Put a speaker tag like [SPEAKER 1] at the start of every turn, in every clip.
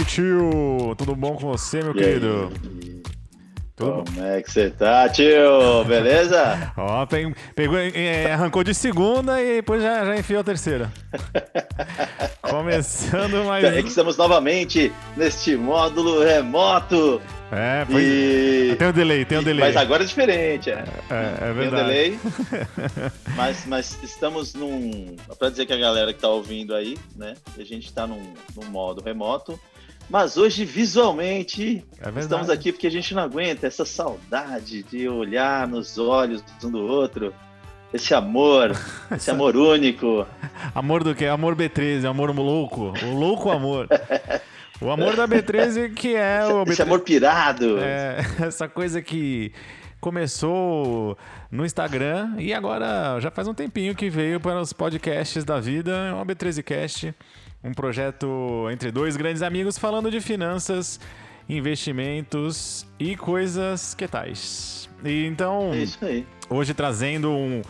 [SPEAKER 1] tio! Tudo bom com você, meu
[SPEAKER 2] E
[SPEAKER 1] querido?
[SPEAKER 2] aí?
[SPEAKER 1] Tudo
[SPEAKER 2] Como é que você tá, tio? Beleza?
[SPEAKER 1] Ó, pe- pegou, é, arrancou de segunda e depois já, já enfiou a terceira. Começando mais.
[SPEAKER 2] É que estamos novamente neste módulo remoto.
[SPEAKER 1] É, pois
[SPEAKER 2] E...
[SPEAKER 1] Tem um delay, tem um delay.
[SPEAKER 2] Mas agora é diferente, é.
[SPEAKER 1] É, é
[SPEAKER 2] Tem um
[SPEAKER 1] verdade.
[SPEAKER 2] delay. mas, mas estamos num. Pra dizer que a galera que tá ouvindo aí, né? A gente tá num, num modo remoto. Mas hoje, visualmente,
[SPEAKER 1] É
[SPEAKER 2] estamos aqui porque a gente não aguenta essa saudade de olhar nos olhos um do outro. Esse amor, esse amor único.
[SPEAKER 1] Amor do quê? Amor B13, amor louco. O louco amor. O amor da B13 que é o
[SPEAKER 2] Esse
[SPEAKER 1] B13
[SPEAKER 2] amor pirado.
[SPEAKER 1] É, essa coisa que começou no Instagram e agora já faz um tempinho que veio para os podcasts da vida, é uma B13Cast, um projeto entre dois grandes amigos falando de finanças, investimentos e coisas que tais. E então,
[SPEAKER 2] É
[SPEAKER 1] hoje trazendo um,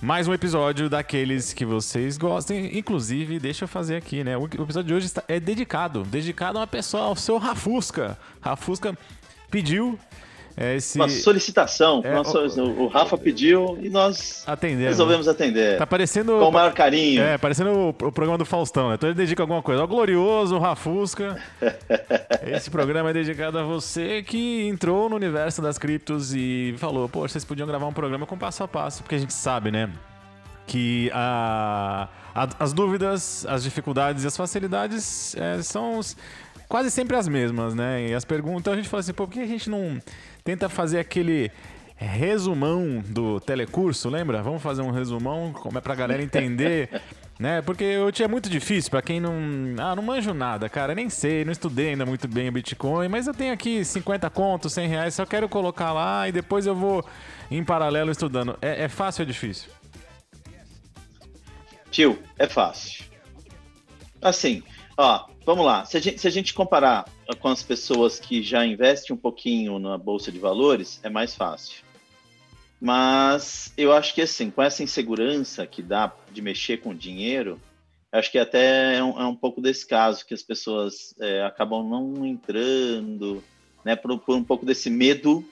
[SPEAKER 1] mais um episódio daqueles que vocês gostem. Inclusive, deixa eu fazer aqui, né? O episódio de hoje é dedicado, dedicado a uma pessoa, ao seu Rafusca. Rafusca pediu esse
[SPEAKER 2] Uma solicitação.
[SPEAKER 1] É,
[SPEAKER 2] Nossa, o, o Rafa pediu e nós
[SPEAKER 1] atender.
[SPEAKER 2] resolvemos atender.
[SPEAKER 1] Tá parecendo
[SPEAKER 2] Com o maior carinho.
[SPEAKER 1] é, parecendo o, o programa do Faustão, né? Então ele dedica alguma coisa ao glorioso, o Rafusca. Esse programa é dedicado a você que entrou no universo das criptos e falou, pô, vocês podiam gravar um programa com passo a passo, porque a gente sabe, né? Que a, a- as dúvidas, as dificuldades e as facilidades é, são quase sempre as mesmas, né? E as perguntas, então a gente fala assim, pô, por que a gente não tenta fazer aquele resumão do telecurso, lembra? Vamos fazer um resumão, como é pra galera entender, né? Porque hoje é muito difícil pra quem não, ah, não manjo nada, cara, nem sei, não estudei ainda muito bem o Bitcoin, mas eu tenho aqui 50 contos, 100 reais, só quero colocar lá e depois eu vou em paralelo estudando. É, é fácil ou é difícil?
[SPEAKER 2] Tio, é fácil. Assim, ó, vamos lá. Se a, gente, se a gente comparar com as pessoas que já investem um pouquinho na Bolsa de Valores, é mais fácil. Mas eu acho que assim, com essa insegurança que dá de mexer com dinheiro, acho que até é um, é um pouco desse caso que as pessoas é, acabam não entrando, né, por, por um pouco desse medo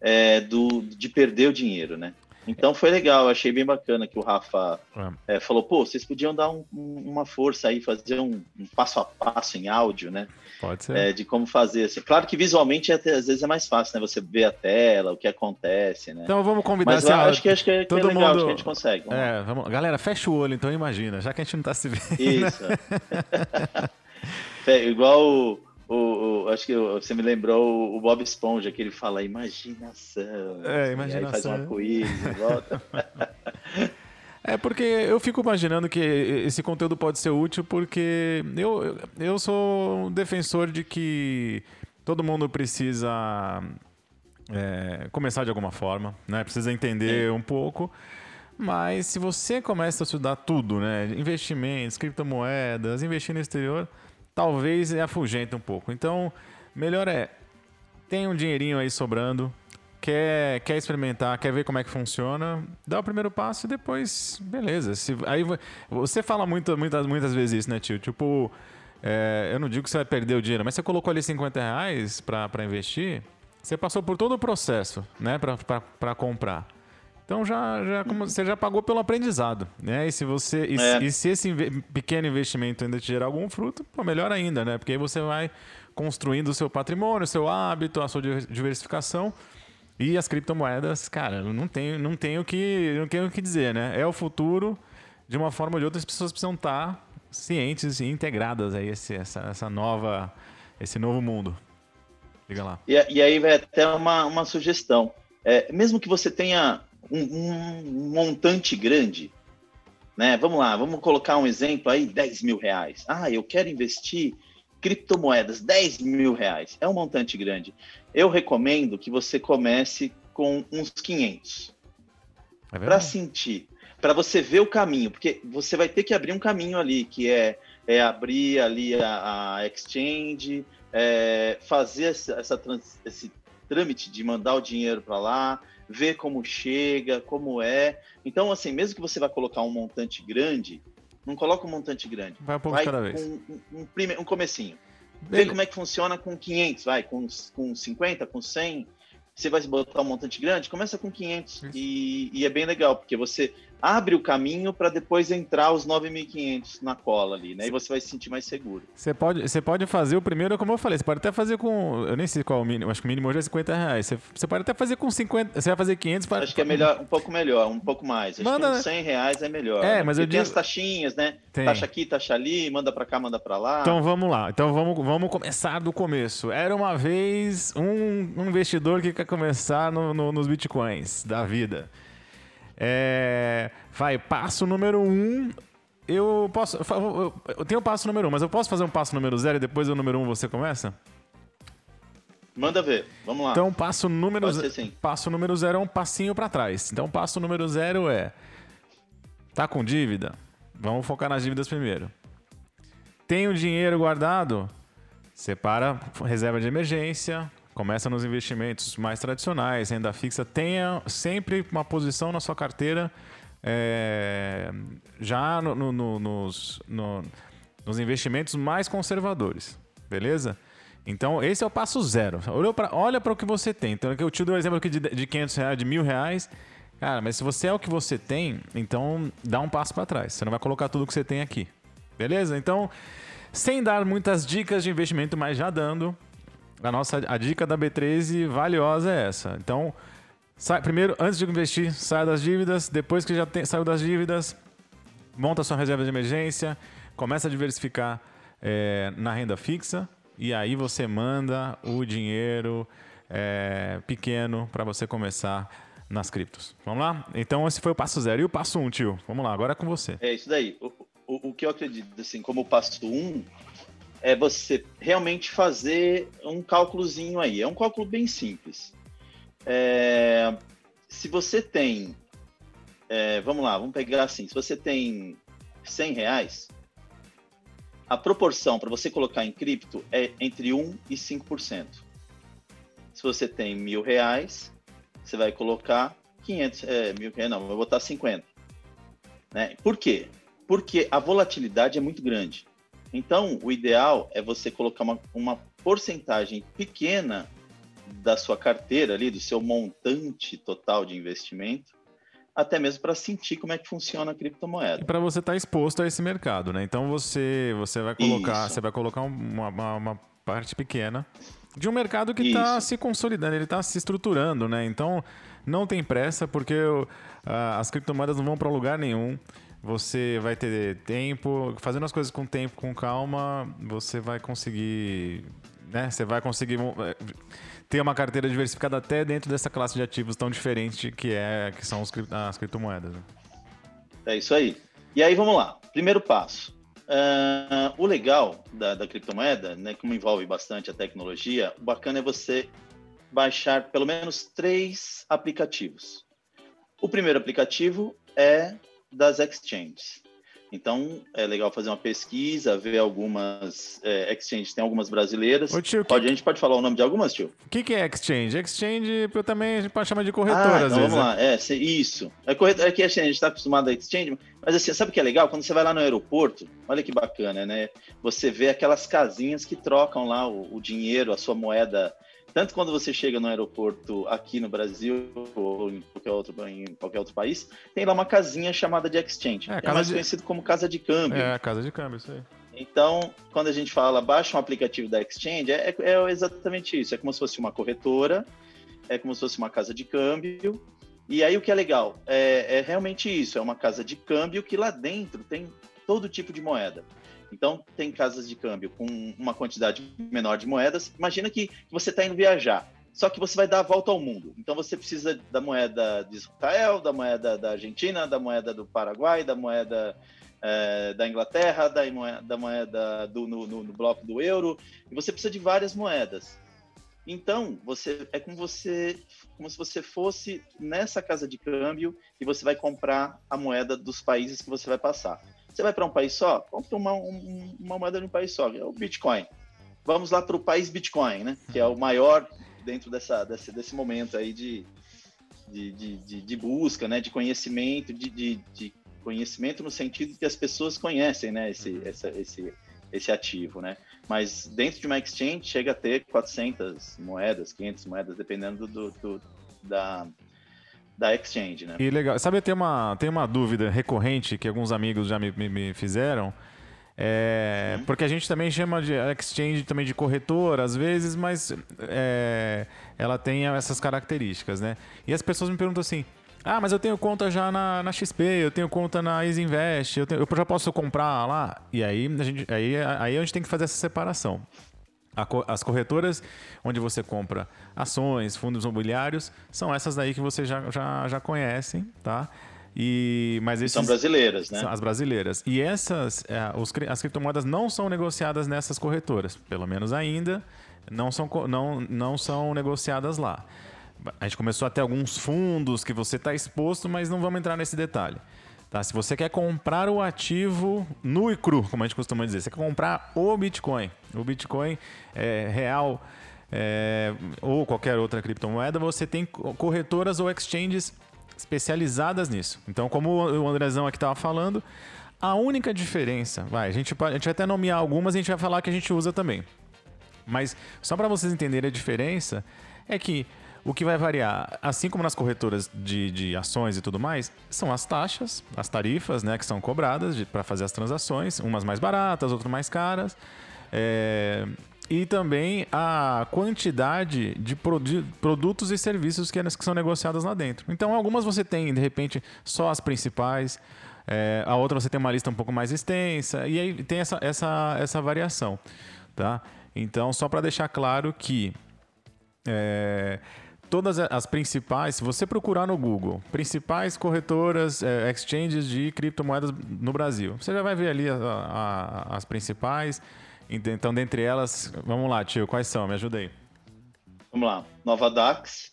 [SPEAKER 2] é, do, de perder o dinheiro, né? Então foi legal, achei bem bacana que o Rafa é, falou, pô, vocês podiam dar um- um- uma força aí, fazer um, um passo a passo em áudio, né?
[SPEAKER 1] Pode ser.
[SPEAKER 2] É, de como fazer. Assim. Claro que visualmente até, às vezes é mais fácil, né? Você vê a tela, o que acontece, né?
[SPEAKER 1] Então vamos convidar
[SPEAKER 2] Mas
[SPEAKER 1] assim,
[SPEAKER 2] acho que, acho que, é, que é
[SPEAKER 1] todo
[SPEAKER 2] legal, acho
[SPEAKER 1] mundo-
[SPEAKER 2] que a gente consegue. Vamos.
[SPEAKER 1] É, vamos, galera, fecha o olho então, imagina, já que a gente não tá se vendo.
[SPEAKER 2] Isso. É, igual o, o- Acho que você me lembrou o Bob Esponja, que ele fala imaginação.
[SPEAKER 1] É, imaginação.
[SPEAKER 2] Aí faz um arco-íris e volta.
[SPEAKER 1] É porque eu fico imaginando que esse conteúdo pode ser útil porque eu, eu sou um defensor de que todo mundo precisa é, começar de alguma forma, né? Precisa entender um pouco. Mas se você começa a estudar tudo, né? Investimentos, criptomoedas, investir no exterior, talvez afugente um pouco. Então, melhor é tem um dinheirinho aí sobrando, quer, quer experimentar, quer ver como é que funciona, dá o primeiro passo e depois, beleza. Se, aí vo- você fala muito, muitas, muitas vezes isso, né, tio? Tipo, é, eu não digo que você vai perder o dinheiro, mas você colocou ali 50 reais pra investir, você passou por todo o processo, né, pra comprar. Então já, já como, você já pagou pelo aprendizado, né? E se você e,
[SPEAKER 2] É.
[SPEAKER 1] e se esse inve- pequeno investimento ainda te gerar algum fruto, pô, melhor ainda, né? Porque aí você vai construindo o seu patrimônio, o seu hábito, a sua diver- diversificação. E as criptomoedas, cara, não tenho, não tenho o que, não tenho o que dizer, né? É o futuro. De uma forma ou de outra, as pessoas precisam estar cientes e integradas a esse, essa, essa nova, esse novo mundo. Diga lá.
[SPEAKER 2] E, e aí vai até uma, uma sugestão. É, mesmo que você tenha um, um montante grande, né? Vamos lá, vamos colocar um exemplo aí, 10 mil reais. Ah, eu quero investir criptomoedas, 10 mil reais. É um montante grande. Eu recomendo que você comece com uns 500
[SPEAKER 1] É
[SPEAKER 2] para sentir, para você ver o caminho, porque você vai ter que abrir um caminho ali, que é, é abrir ali a, a exchange, é, fazer essa, essa trans- esse trâmite de mandar o dinheiro para lá, ver como chega, como é. Então, assim, mesmo que você vá colocar um montante grande, não coloca um montante grande.
[SPEAKER 1] Vai um pouco
[SPEAKER 2] vai
[SPEAKER 1] cada vez.
[SPEAKER 2] um, um, prime- um comecinho. Vê como é que funciona com 500, vai, com, com 50, com 100. Você vai botar um montante grande, começa com 500. E, e, é bem legal, porque você abre o caminho para depois entrar os 9.500 na cola ali, né? E você vai se sentir mais seguro.
[SPEAKER 1] Você pode, você pode fazer o primeiro, como eu falei, você pode até fazer com. Eu nem sei qual é o mínimo, acho que o mínimo hoje é 50 reais. Você, você pode até fazer com 50. Você vai fazer 500 para.
[SPEAKER 2] Acho que é melhor, um pouco melhor, um pouco mais. Acho manda... que 100 reais é melhor.
[SPEAKER 1] É, né? mas eu
[SPEAKER 2] tem digo... as taxinhas, né? Tem. Taxa aqui, taxa ali, manda para cá, manda para lá.
[SPEAKER 1] Então vamos lá. Então vamos, vamos começar do começo. Era uma vez um, um investidor que quer começar no, no, nos bitcoins da vida. É, vai, passo número um. Eu posso. Eu tenho o passo número um, mas eu posso fazer um passo número zero e depois o número um você começa?
[SPEAKER 2] Manda ver, vamos lá.
[SPEAKER 1] Então, passo número, zero, passo número zero é um passinho para trás. Então, passo número zero é. Tá com dívida? Vamos focar nas dívidas primeiro. Tem o dinheiro guardado? Separa reserva de emergência, Começa nos investimentos mais tradicionais, renda fixa. Tenha sempre uma posição na sua carteira é, já no, no, no, nos, nos investimentos mais conservadores. Beleza? Então, esse é o passo zero. olha para o que você tem. Então, eu te dou um exemplo aqui de, de 500 reais, de mil reais. Cara, mas se você é o que você tem, então dá um passo para trás. Você não vai colocar tudo que você tem aqui. Beleza? Então, sem dar muitas dicas de investimento, mas já dando, a nossa a dica da B13 valiosa é essa. Então, sai, primeiro, antes de investir, saia das dívidas. Depois que já tem, saiu das dívidas, monta sua reserva de emergência, começa a diversificar é, na renda fixa e aí você manda o dinheiro é, pequeno para você começar nas criptos. Vamos lá? Então esse foi o passo zero. E o passo um, tio? Vamos lá, agora é com você.
[SPEAKER 2] É isso daí. O, o, o que eu acredito, assim, como o passo um, é você realmente fazer um cálculozinho aí. É um cálculo bem simples. É, se você tem, é, vamos lá, vamos pegar assim, se você tem 100 reais, a proporção para você colocar em cripto é entre 1 e 5%. Se você tem mil reais, você vai colocar 500, é, mil reais, não, vai botar 50. Né? Por quê? Porque a volatilidade é muito grande. Então, o ideal é você colocar uma, uma porcentagem pequena da sua carteira ali, do seu montante total de investimento, até mesmo para sentir como é que funciona a criptomoeda.
[SPEAKER 1] E para você estar tá exposto a esse mercado, né? Então você você vai colocar Isso. você vai colocar uma, uma, uma, parte pequena de um mercado que está se consolidando, ele está se estruturando, né? Então não tem pressa porque uh, as criptomoedas não vão para lugar nenhum você vai ter tempo, fazendo as coisas com tempo, com calma, você vai conseguir, né? Você vai conseguir eh, ter uma carteira diversificada até dentro dessa classe de ativos tão diferente que é que são as criptomoedas. Né?
[SPEAKER 2] É isso aí. E aí vamos lá. Primeiro passo. Uh, o legal da, da criptomoeda, né, como envolve bastante a tecnologia, o bacana é você baixar pelo menos três aplicativos. O primeiro aplicativo é das exchanges. Então, é legal fazer uma pesquisa, ver algumas é, exchanges. Tem algumas brasileiras. Ô, tio, pode, que... A gente pode falar o nome de algumas, tio?
[SPEAKER 1] O que, que é exchange? Exchange eu também a gente pode chamar de corretora, ah,
[SPEAKER 2] então
[SPEAKER 1] vezes,
[SPEAKER 2] vamos lá. É, isso. É, corretora, é que a gente está acostumado a exchange, mas assim, sabe o que é legal? Quando você vai lá no aeroporto, olha que bacana, né? Você vê aquelas casinhas que trocam lá o, o dinheiro, a sua moeda tanto quando você chega no aeroporto aqui no Brasil ou em qualquer outro, em qualquer outro país, tem lá uma casinha chamada de exchange. É, é mais de... conhecido como casa de câmbio.
[SPEAKER 1] É, casa de câmbio, isso aí.
[SPEAKER 2] Então, quando a gente fala baixa um aplicativo da exchange, é, é exatamente isso. É como se fosse uma corretora, é como se fosse uma casa de câmbio. E aí o que é legal é, é realmente isso, é uma casa de câmbio que lá dentro tem todo tipo de moeda. Então, tem casas de câmbio com uma quantidade menor de moedas. Imagina que você está indo viajar, só que você vai dar a volta ao mundo. Então, você precisa da moeda de Israel, da moeda da Argentina, da moeda do Paraguai, da moeda é, da Inglaterra, da moeda, da moeda do, no, no, no bloco do euro. E você precisa de várias moedas. Então, você é como você como se você fosse nessa casa de câmbio e você vai comprar a moeda dos países que você vai passar. Você vai para um país só? Compra uma, um, uma moeda de um país só, é o Bitcoin. Vamos lá para o país Bitcoin, né? Que é o maior dentro dessa, desse, desse momento aí de, de, de, de busca, né? De conhecimento, de, de, de, conhecimento no sentido que as pessoas conhecem, né? Esse, essa, esse, esse ativo, né? Mas dentro de uma exchange chega a ter 400 moedas, 500 moedas, dependendo do, do da, da exchange, né?
[SPEAKER 1] E legal. Sabe, tem uma, tem uma dúvida recorrente que alguns amigos já me, me, me fizeram. É, porque a gente também chama de exchange também de corretora às vezes, mas é, ela tem essas características, né? E as pessoas me perguntam assim: ah, mas eu tenho conta já na, na XP, eu tenho conta na Easy Invest, eu, tenho, eu já posso comprar lá? E aí a gente, aí, aí a gente tem que fazer essa separação. As corretoras onde você compra ações, fundos imobiliários, são essas daí que você já, já, já conhecem, tá? E, mas esses,
[SPEAKER 2] são brasileiras, né?
[SPEAKER 1] São as brasileiras. E essas, é, os, as criptomoedas não são negociadas nessas corretoras, pelo menos ainda, não são, não, não são negociadas lá. A gente começou a ter alguns fundos que você está exposto, mas não vamos entrar nesse detalhe. Tá? Se você quer comprar o ativo nu e cru, como a gente costuma dizer, você quer comprar o Bitcoin, o Bitcoin é, real é, ou qualquer outra criptomoeda, você tem corretoras ou exchanges especializadas nisso. Então, como o Andrezão aqui estava falando, a única diferença, vai, a gente, a gente vai até nomear algumas, a gente vai falar que a gente usa também. Mas só para vocês entenderem a diferença, é que o que vai variar, assim como nas corretoras de, de ações e tudo mais, são as taxas, as tarifas né, que são cobradas para fazer as transações, umas mais baratas, outras mais caras. É, e também a quantidade de, produtos e serviços que, que, são negociados lá dentro. Então, algumas você tem, de repente, só as principais, é, a outra você tem uma lista um pouco mais extensa, e aí tem essa, essa, essa variação. Tá? Então, só para deixar claro que. É, todas as principais, se você procurar no Google, principais corretoras, é, exchanges de criptomoedas no Brasil, você já vai ver ali a, a, as principais. Então, dentre elas, vamos lá, tio, quais são? Me ajuda aí.
[SPEAKER 2] Vamos lá. Nova Dax,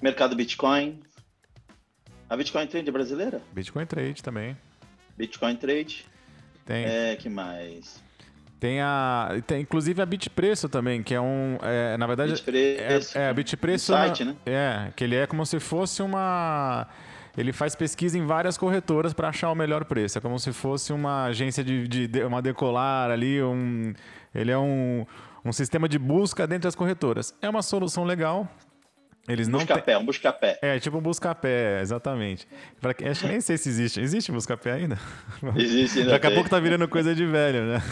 [SPEAKER 2] Mercado Bitcoin. A Bitcoin Trade é brasileira?
[SPEAKER 1] Bitcoin Trade também.
[SPEAKER 2] Bitcoin Trade.
[SPEAKER 1] Tem.
[SPEAKER 2] É, que mais?
[SPEAKER 1] Tem a. Tem inclusive a Bitpreço também, que é um. É, na verdade.
[SPEAKER 2] Bitpreço.
[SPEAKER 1] É, é a Bitpreço.
[SPEAKER 2] Um site, né?
[SPEAKER 1] É, que ele é como se fosse uma. Ele faz pesquisa em várias corretoras para achar o melhor preço. É como se fosse uma agência de, de, de uma decolar ali. Um, ele é um, um sistema de busca dentro das corretoras. É uma solução legal eles não
[SPEAKER 2] busca-pé,
[SPEAKER 1] tem...
[SPEAKER 2] um busca-pé.
[SPEAKER 1] É, tipo um busca-pé, exatamente. Pra... Acho que nem sei se existe. Existe busca-pé ainda?
[SPEAKER 2] Existe ainda.
[SPEAKER 1] Daqui a pouco tá virando coisa de velho, né?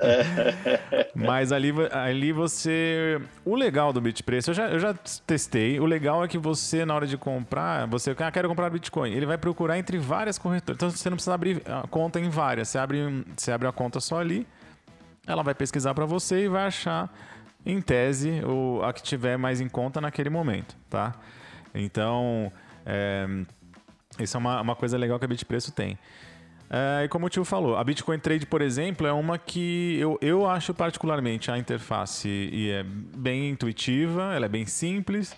[SPEAKER 1] É. Mas ali, ali você... O legal do Bitpreço, eu já, eu já testei. O legal é que você, na hora de comprar, você... Ah, quero comprar Bitcoin. Ele vai procurar entre várias corretoras. Então, você não precisa abrir a conta em várias. Você abre, você abre a conta só ali, ela vai pesquisar para você e vai achar em tese, o, a que tiver mais em conta naquele momento, tá? Então, é, isso é uma, uma coisa legal que a Bitpreço tem. É, e como o tio falou, a Bitcoin Trade, por exemplo, é uma que eu, eu acho particularmente a interface e é bem intuitiva, ela é bem simples.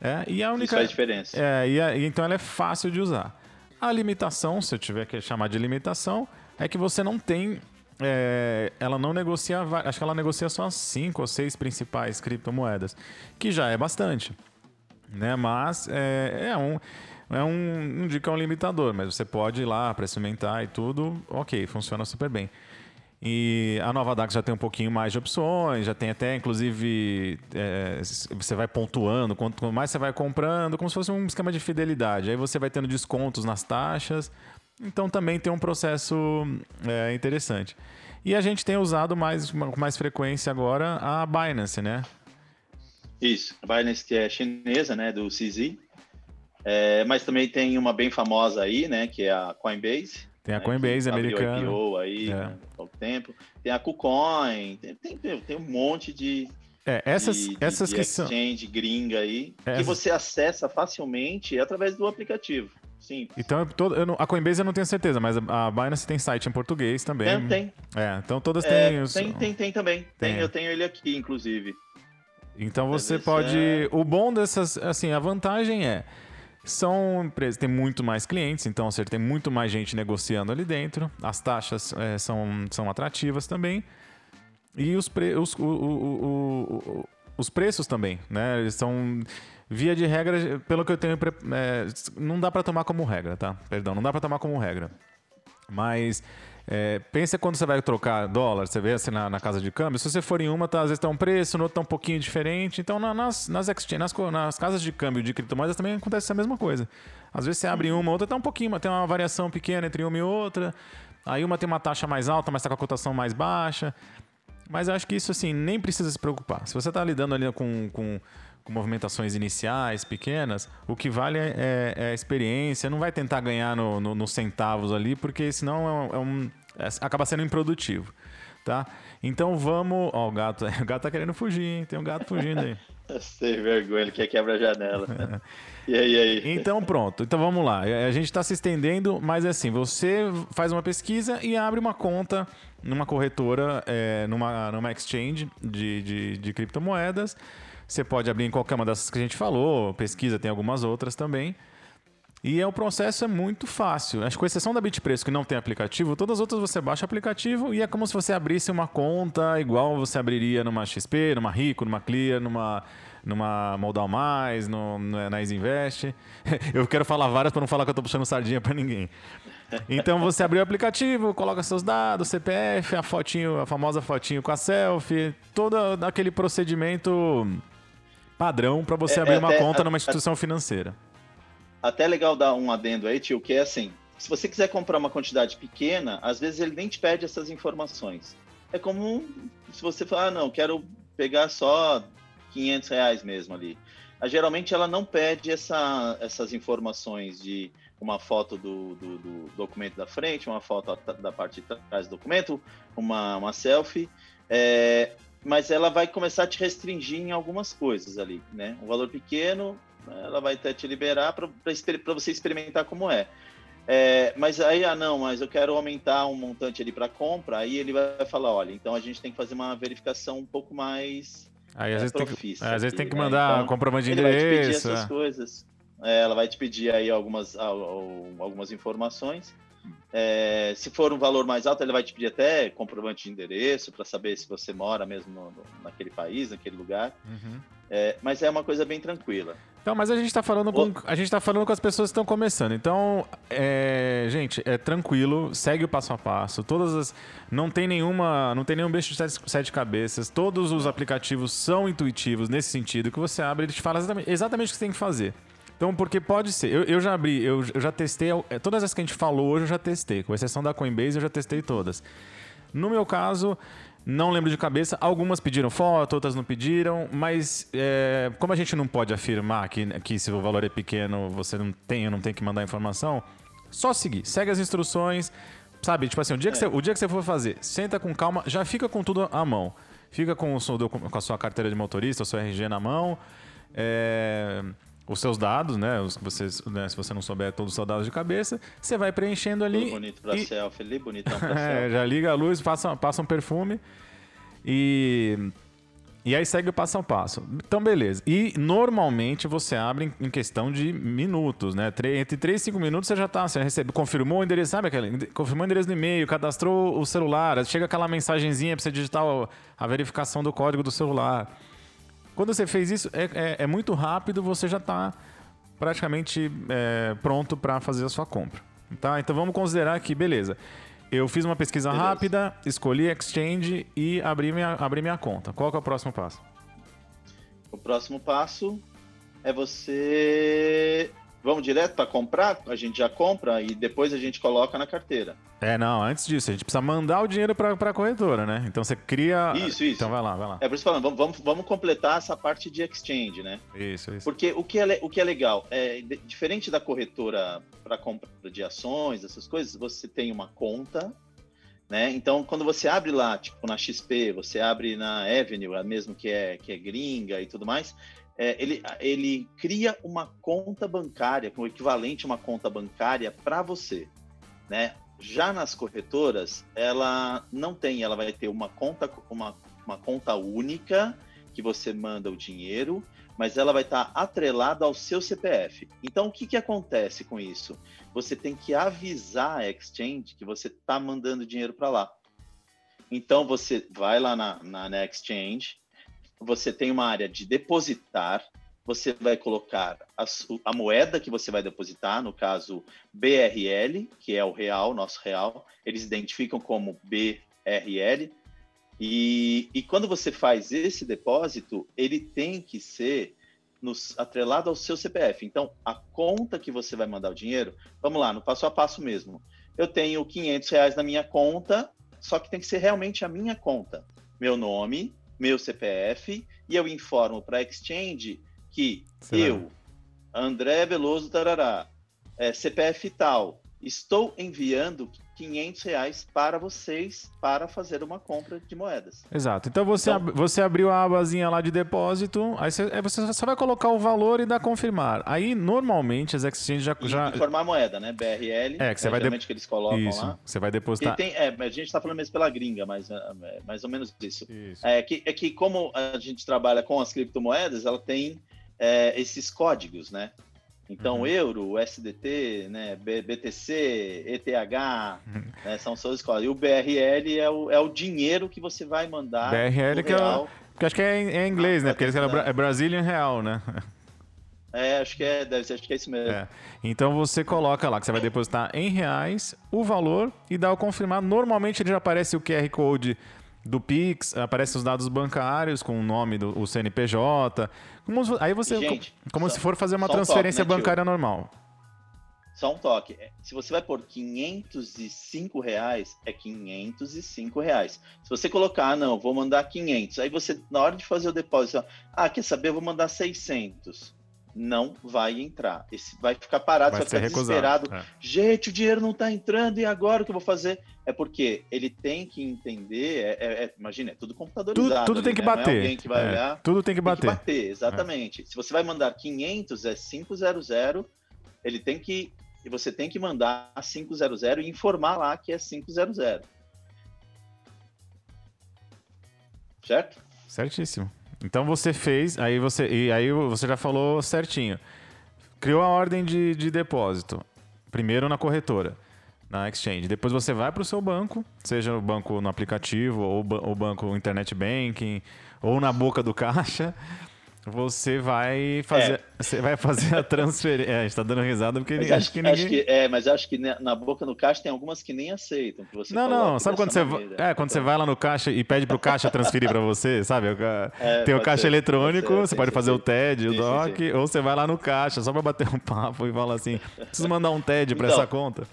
[SPEAKER 1] É, e a única, Isso
[SPEAKER 2] faz diferença.
[SPEAKER 1] É, e, a, então ela é fácil de usar. A limitação, se eu tiver que chamar de limitação, é que você não tem é, ela não negocia, acho que ela negocia só as cinco ou seis principais criptomoedas, que já é bastante, né? Mas é, é um é um, não digo que é um limitador, mas você pode ir lá para experimentar e tudo, ok, funciona super bem. E a nova DAX já tem um pouquinho mais de opções, já tem até, inclusive, é, você vai pontuando, quanto mais você vai comprando, como se fosse um esquema de fidelidade. Aí você vai tendo descontos nas taxas, então também tem um processo é, interessante. E a gente tem usado mais, com mais frequência agora a Binance, né?
[SPEAKER 2] Isso, a Binance que é chinesa, né, do CZ. É, mas também tem uma bem famosa aí, né, que é a Coinbase.
[SPEAKER 1] Tem a né, Coinbase americana.
[SPEAKER 2] IPO aí é. né, há pouco tempo. Tem a KuCoin, tem, tem, tem um monte de,
[SPEAKER 1] é, essas,
[SPEAKER 2] de,
[SPEAKER 1] essas
[SPEAKER 2] de
[SPEAKER 1] que
[SPEAKER 2] exchange são... gringa aí, que você acessa facilmente através do aplicativo. Sim.
[SPEAKER 1] Então, eu eu não, a Coinbase eu não tenho certeza, mas a Binance tem site em português também.
[SPEAKER 2] É, tem.
[SPEAKER 1] É, então todas
[SPEAKER 2] é,
[SPEAKER 1] têm. Os...
[SPEAKER 2] Tem, tem, tem também. Tem. tem. Eu tenho ele aqui, inclusive.
[SPEAKER 1] Então você pode. É... O bom dessas. Assim, a vantagem é. São empresas, tem muito mais clientes, então você tem muito mais gente negociando ali dentro. As taxas é, são, são atrativas também. E os, pre, os, o, o, o, os preços também, né? Eles são Via de regra, pelo que eu tenho, é, não dá para tomar como regra, tá? Perdão, não dá para tomar como regra. Mas É, pensa quando você vai trocar dólar, você vê assim na, na, casa de câmbio, se você for em uma, tá, às vezes tá um preço, no outro tá um pouquinho diferente. Então, na, nas, nas, exchange, nas, nas, casas de câmbio de criptomoedas também acontece a mesma coisa. Às vezes você abre uma, outra tá um pouquinho, tem uma variação pequena entre uma e outra. Aí uma tem uma taxa mais alta, mas tá com a cotação mais baixa. Mas eu acho que isso, assim, nem precisa se preocupar. Se você está lidando ali com, com, com, movimentações iniciais, pequenas, o que vale é, é a experiência. Não vai tentar ganhar nos no, no centavos ali, porque senão é, é um, é, acaba sendo improdutivo. Tá? Então vamos. Ó, o gato, o gato tá querendo fugir, hein? Tem um gato fugindo aí.
[SPEAKER 2] Sem vergonha, ele quer quebrar a janela. e aí, e aí?
[SPEAKER 1] Então pronto. Então vamos lá. A gente está se estendendo, mas é assim: você faz uma pesquisa e abre uma conta numa corretora, é, numa, numa exchange de, de, de criptomoedas. Você pode abrir em qualquer uma dessas que a gente falou, pesquisa, tem algumas outras também. E é, o processo é muito fácil. Acho que com exceção da Bitpreço, que não tem aplicativo, todas as outras você baixa o aplicativo e é como se você abrisse uma conta igual você abriria numa XP, numa Rico, numa Clear, numa, numa Modal Mais, no, na Isinvest. Eu quero falar várias para não falar que eu estou puxando sardinha para ninguém. Então você abre o aplicativo, coloca seus dados, CPF, a fotinho, a famosa fotinho com a selfie, todo aquele procedimento padrão para você é, abrir é, uma conta numa instituição financeira
[SPEAKER 2] até legal dar um adendo aí, tio, que é assim, se você quiser comprar uma quantidade pequena, às vezes ele nem te pede essas informações. É como se você falar, ah, não, quero pegar só 500 reais mesmo ali. Ah, geralmente ela não pede essa, essas informações de uma foto do, do, do, documento da frente, uma foto da parte de trás do documento, uma, uma selfie, é, mas ela vai começar a te restringir em algumas coisas ali, né? Um valor pequeno, ela vai até te liberar para você experimentar como é. é. Mas aí, ah, não, mas eu quero aumentar um montante ali para compra, aí ele vai falar, olha, então a gente tem que fazer uma verificação um pouco mais
[SPEAKER 1] Aí às, é, vezes, tem que, às vezes tem que mandar né? então, comprovante de endereço.
[SPEAKER 2] Ele vai te pedir essas é. coisas. É, ela vai te pedir aí algumas, algumas informações. É, se for um valor mais alto, ele vai te pedir até comprovante de endereço para saber se você mora mesmo no, no, naquele país, naquele lugar. Uhum. É, mas é uma coisa bem tranquila.
[SPEAKER 1] Então, mas a gente está falando com a gente tá falando com as pessoas que estão começando. Então, é, gente, é tranquilo, segue o passo a passo. Todas as não tem nenhuma, não tem nenhum bicho de sete, sete cabeças. Todos os aplicativos são intuitivos nesse sentido que você abre, ele te fala exatamente, exatamente o que você tem que fazer. Então, porque pode ser. Eu, eu já abri, eu, eu já testei. É, todas as que a gente falou hoje eu já testei. Com exceção da Coinbase, eu já testei todas. No meu caso, não lembro de cabeça. Algumas pediram foto, outras não pediram. Mas é, como a gente não pode afirmar que, que se o valor é pequeno, você não tem ou não tem que mandar informação, só seguir. Segue as instruções. Sabe, tipo assim, o dia, que, é. você, o dia que você for fazer, senta com calma, já fica com tudo à mão. Fica com, o, com a sua carteira de motorista, o seu RG na mão. É, os seus dados, né? Os, você, né? Se você não souber todos os seus dados de cabeça, você vai preenchendo ali. Tudo
[SPEAKER 2] bonito pra e... selfie ali, bonitão pra
[SPEAKER 1] é, selfie. Já liga a luz, passa, passa um perfume e. E aí segue o passo a passo. Então, beleza. E normalmente você abre em questão de minutos, né? Entre 3 e 5 minutos você já está, você recebe, confirmou o endereço, sabe aquele? Confirmou o endereço no e-mail, cadastrou o celular, chega aquela mensagenzinha para você digitar a verificação do código do celular. Quando você fez isso, é, é, é muito rápido, você já está praticamente é, pronto para fazer a sua compra. Tá? Então vamos considerar que, beleza. Eu fiz uma pesquisa beleza. rápida, escolhi Exchange e abri minha, abri minha conta. Qual é o próximo passo?
[SPEAKER 2] O próximo passo é você Vamos direto para comprar? A gente já compra e depois a gente coloca na carteira.
[SPEAKER 1] É, não, antes disso, a gente precisa mandar o dinheiro para a corretora, né? Então você cria.
[SPEAKER 2] Isso, isso.
[SPEAKER 1] Então vai lá, vai lá.
[SPEAKER 2] É por isso falando, vamos, vamos, vamos completar essa parte de exchange, né?
[SPEAKER 1] Isso, isso.
[SPEAKER 2] Porque o que é, o que é legal, é diferente da corretora para compra de ações, essas coisas, você tem uma conta, né? Então, quando você abre lá, tipo na XP, você abre na Avenue, mesmo que é, que é gringa e tudo mais, é, ele, ele cria uma conta bancária, o equivalente a uma conta bancária para você, né? Já nas corretoras, ela não tem, ela vai ter uma conta, uma, uma conta única que você manda o dinheiro, mas ela vai estar tá atrelada ao seu CPF. Então, o que, que acontece com isso? Você tem que avisar a Exchange que você está mandando dinheiro para lá. Então, você vai lá na, na, na Exchange, você tem uma área de depositar, você vai colocar a, a, moeda que você vai depositar, no caso BRL, que é o real, nosso real, eles identificam como BRL. E, e quando você faz esse depósito, ele tem que ser nos, atrelado ao seu CPF. Então, a conta que você vai mandar o dinheiro, vamos lá, no passo a passo mesmo. Eu tenho 500 reais na minha conta, só que tem que ser realmente a minha conta. Meu nome, meu CPF, e eu informo para a Exchange que eu, André Veloso Tarará, é, CPF tal, estou enviando 500 reais para vocês para fazer uma compra de moedas.
[SPEAKER 1] Exato. Então você, então, ab você abriu a abazinha lá de depósito, aí você, você só vai colocar o valor e dar confirmar. Aí normalmente as exchanges já. já...
[SPEAKER 2] Informar a moeda, né? BRL.
[SPEAKER 1] É, que você é, vai
[SPEAKER 2] de... que eles colocam
[SPEAKER 1] isso,
[SPEAKER 2] lá.
[SPEAKER 1] Você vai depositar.
[SPEAKER 2] Tem, é, a gente está falando mesmo pela gringa, mas é, é mais ou menos isso. isso. É, que, é que como a gente trabalha com as criptomoedas, ela tem é, esses códigos, né? Então, uhum. euro, SDT, né, BTC, ETH, uhum. né, são suas escolas. E o BRL é o, é o dinheiro que você vai mandar.
[SPEAKER 1] BRL que real. é porque acho que é em, é inglês, ah, né? Porque é, é Brazilian Real, né?
[SPEAKER 2] É, acho que é, deve ser, acho que é isso mesmo. É.
[SPEAKER 1] Então você coloca lá que você vai depositar em reais o valor e dá o confirmar. Normalmente ele já aparece o QR Code do Pix, aparecem os dados bancários com o nome do o CNPJ. Como, aí você. Gente, como só, se for fazer uma transferência um toque, né, bancária normal.
[SPEAKER 2] Só um toque. É, se você vai por 505 reais, é 505 reais. Se você colocar, ah, não, vou mandar 500. Aí você, na hora de fazer o depósito, ah, quer saber, eu vou mandar 600 não vai entrar. Esse vai ficar parado, vai, vai ficar desesperado. É. Gente, o dinheiro não está entrando e agora o que eu vou fazer? É porque ele tem que entender. É, é, é imagina, é tudo computadorizado.
[SPEAKER 1] Tudo, tudo ali, tem que
[SPEAKER 2] né?
[SPEAKER 1] bater.
[SPEAKER 2] É alguém que
[SPEAKER 1] é,
[SPEAKER 2] olhar.
[SPEAKER 1] Tudo tem que bater. Tem
[SPEAKER 2] que bater, exatamente. Se você vai mandar 500 é 500, ele tem que e você tem que mandar 500 e informar lá que é 500. Certo?
[SPEAKER 1] Certíssimo. Então você fez, aí você, e aí você já falou certinho. Criou a ordem de, de depósito. Primeiro na corretora, na exchange. Depois você vai para o seu banco, seja o banco no aplicativo, ou o banco internet banking, ou na boca do caixa você vai fazer, é. você vai fazer a transferência. É, a gente tá dando risada porque
[SPEAKER 2] mas acho, que ninguém... acho que É, mas acho que na boca no caixa tem algumas que nem aceitam. Que você
[SPEAKER 1] não, não, sabe quando você, é, quando você vai lá no caixa e pede pro caixa transferir para você, sabe? É, tem o caixa ser, eletrônico, pode ser, você pode fazer o TED, o DOC, ou você vai lá no caixa só para bater um papo e falar assim: preciso mandar um TED para então, essa conta.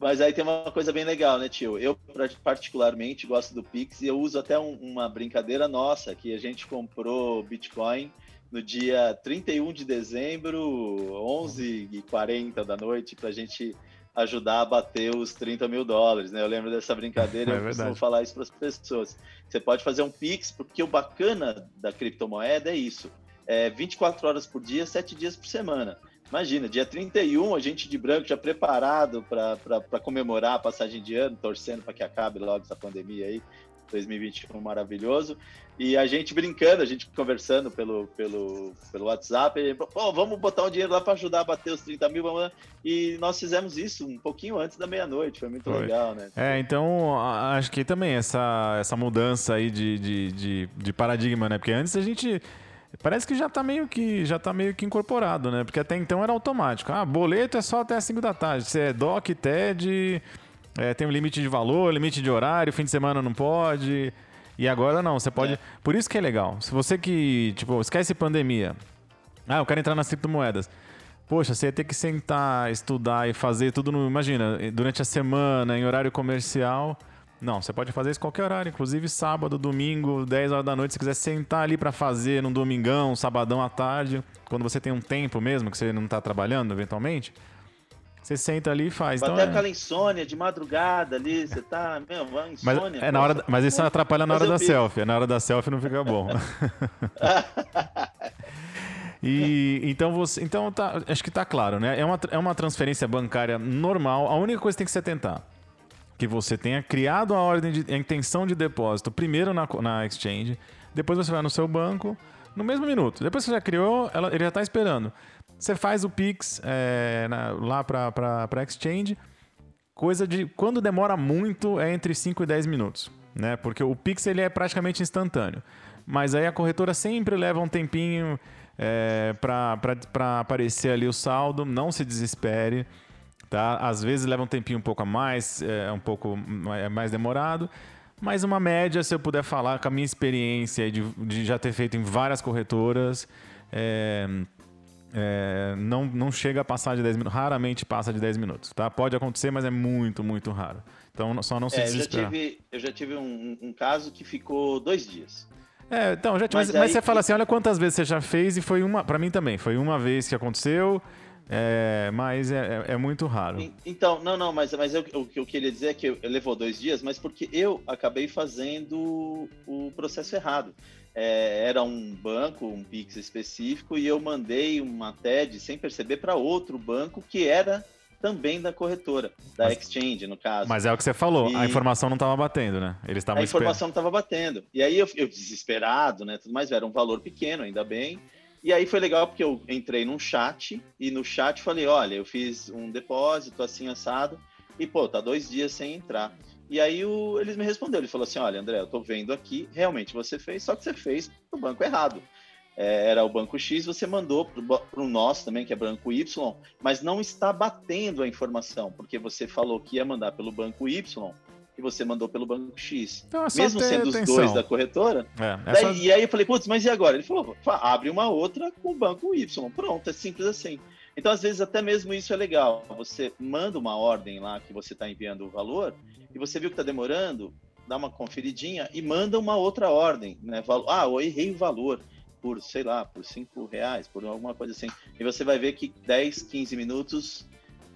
[SPEAKER 2] Mas aí tem uma coisa bem legal, né, tio? Eu, particularmente, gosto do Pix e eu uso até um, uma brincadeira nossa, que a gente comprou Bitcoin no dia 31 de dezembro, 11h40 da noite, para a gente ajudar a bater os 30 mil dólares, né? Eu lembro dessa brincadeira, é eu costumo falar isso para as pessoas. Você pode fazer um Pix, porque o bacana da criptomoeda é isso. É 24 horas por dia, 7 dias por semana. Imagina, dia 31, a gente de branco já preparado para comemorar a passagem de ano, torcendo para que acabe logo essa pandemia aí, 2021 maravilhoso. E a gente brincando, a gente conversando pelo, pelo, pelo WhatsApp, e, Pô, vamos botar um dinheiro lá para ajudar a bater os 30 mil, vamos e nós fizemos isso um pouquinho antes da meia-noite, foi muito foi. legal, né?
[SPEAKER 1] É, então acho que também essa, essa mudança aí de, de, de, de paradigma, né? Porque antes a gente Parece que já está meio que já tá meio que incorporado, né? Porque até então era automático. Ah, boleto é só até as 5 da tarde. Se é DOC, TED, é, tem um limite de valor, limite de horário, fim de semana não pode. E agora não, você pode. É. Por isso que é legal. Se você que, tipo, esquece pandemia. Ah, eu quero entrar nas criptomoedas. Poxa, você ia ter que sentar, estudar e fazer tudo no. Imagina, durante a semana, em horário comercial. Não, você pode fazer isso qualquer horário, inclusive sábado, domingo, 10 horas da noite, se quiser sentar ali para fazer num domingão, sabadão à tarde, quando você tem um tempo mesmo, que você não está trabalhando eventualmente, você senta ali e faz.
[SPEAKER 2] Então, até é... aquela insônia de madrugada ali, você tá, meu, uma insônia.
[SPEAKER 1] Mas, é na hora, mas isso atrapalha na hora da selfie, na hora da selfie não fica bom. E então você, então tá, acho que tá claro, né? É uma, é uma transferência bancária normal. A única coisa que tem que se atentar que você tenha criado a ordem de a intenção de depósito primeiro na, na exchange, depois você vai no seu banco no mesmo minuto. Depois que você já criou, ela, ele já está esperando. Você faz o Pix é, na, lá para a exchange. Coisa de. Quando demora muito, é entre 5 e 10 minutos. Né? Porque o Pix ele é praticamente instantâneo. Mas aí a corretora sempre leva um tempinho é, para aparecer ali o saldo. Não se desespere. Tá? Às vezes leva um tempinho um pouco a mais, é um pouco é mais demorado. Mas uma média, se eu puder falar com a minha experiência de, de já ter feito em várias corretoras, é, é, não, não chega a passar de 10 minutos. Raramente passa de 10 minutos. Tá? Pode acontecer, mas é muito, muito raro. Então só não se
[SPEAKER 2] é,
[SPEAKER 1] desesperar.
[SPEAKER 2] Eu já tive, eu já tive um, um caso que ficou dois dias.
[SPEAKER 1] É, então, já, mas, mas, mas você fala assim, olha quantas vezes você já fez e foi uma, para mim também, foi uma vez que aconteceu, é, mas é, é, é, muito raro.
[SPEAKER 2] Então, não, não, mas, mas eu, o que eu queria dizer é que eu, levou dois dias, mas porque eu acabei fazendo o processo errado. É, era um banco, um Pix específico, e eu mandei uma TED sem perceber para outro banco que era também da corretora, da mas, Exchange, no caso.
[SPEAKER 1] Mas é o que você falou, e... a informação não estava batendo, né? Eles estavam
[SPEAKER 2] A informação não estava batendo. E aí eu, eu, desesperado, né? Tudo mais, era um valor pequeno, ainda bem. E aí foi legal porque eu entrei num chat e no chat falei, olha, eu fiz um depósito assim assado e pô, tá dois dias sem entrar. E aí o, eles me responderam, ele falou assim, olha, André, eu tô vendo aqui, realmente você fez, só que você fez pro banco errado. É, era o banco X, você mandou para o nosso também, que é banco Y, mas não está batendo a informação, porque você falou que ia mandar pelo banco Y e você mandou pelo banco X. Então, é Mesmo sendo atenção. os dois da corretora. É, daí, só... E aí eu falei, putz, mas e agora? Ele falou, abre uma outra com o banco Y. Pronto, é simples assim. Então, às vezes, até mesmo isso é legal. Você manda uma ordem lá que você está enviando o valor e você viu que está demorando, dá uma conferidinha e manda uma outra ordem. Né? Ah, eu errei o valor por, sei lá, por 5 reais, por alguma coisa assim. E você vai ver que 10, 15 minutos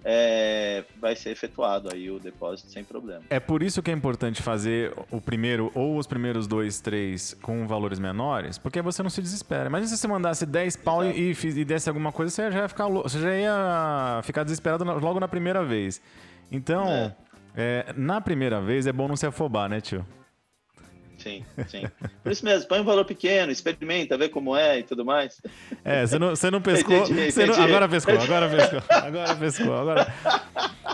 [SPEAKER 2] é, vai ser efetuado aí o depósito sem problema.
[SPEAKER 1] É por isso que é importante fazer o primeiro ou os primeiros dois, três com valores menores, porque você não se desespera. Imagina se você mandasse 10 pau e, e, desse alguma coisa, você já ia ficar, você já ia ficar desesperado logo na primeira vez. Então, é. É, na primeira vez é bom não se afobar, né, tio?
[SPEAKER 2] Sim, sim. Por isso mesmo, põe um valor pequeno, experimenta, vê como é e tudo mais.
[SPEAKER 1] É, você não, você não pescou. Entendi, você entendi. Não, agora pescou, agora pescou, agora pescou, agora.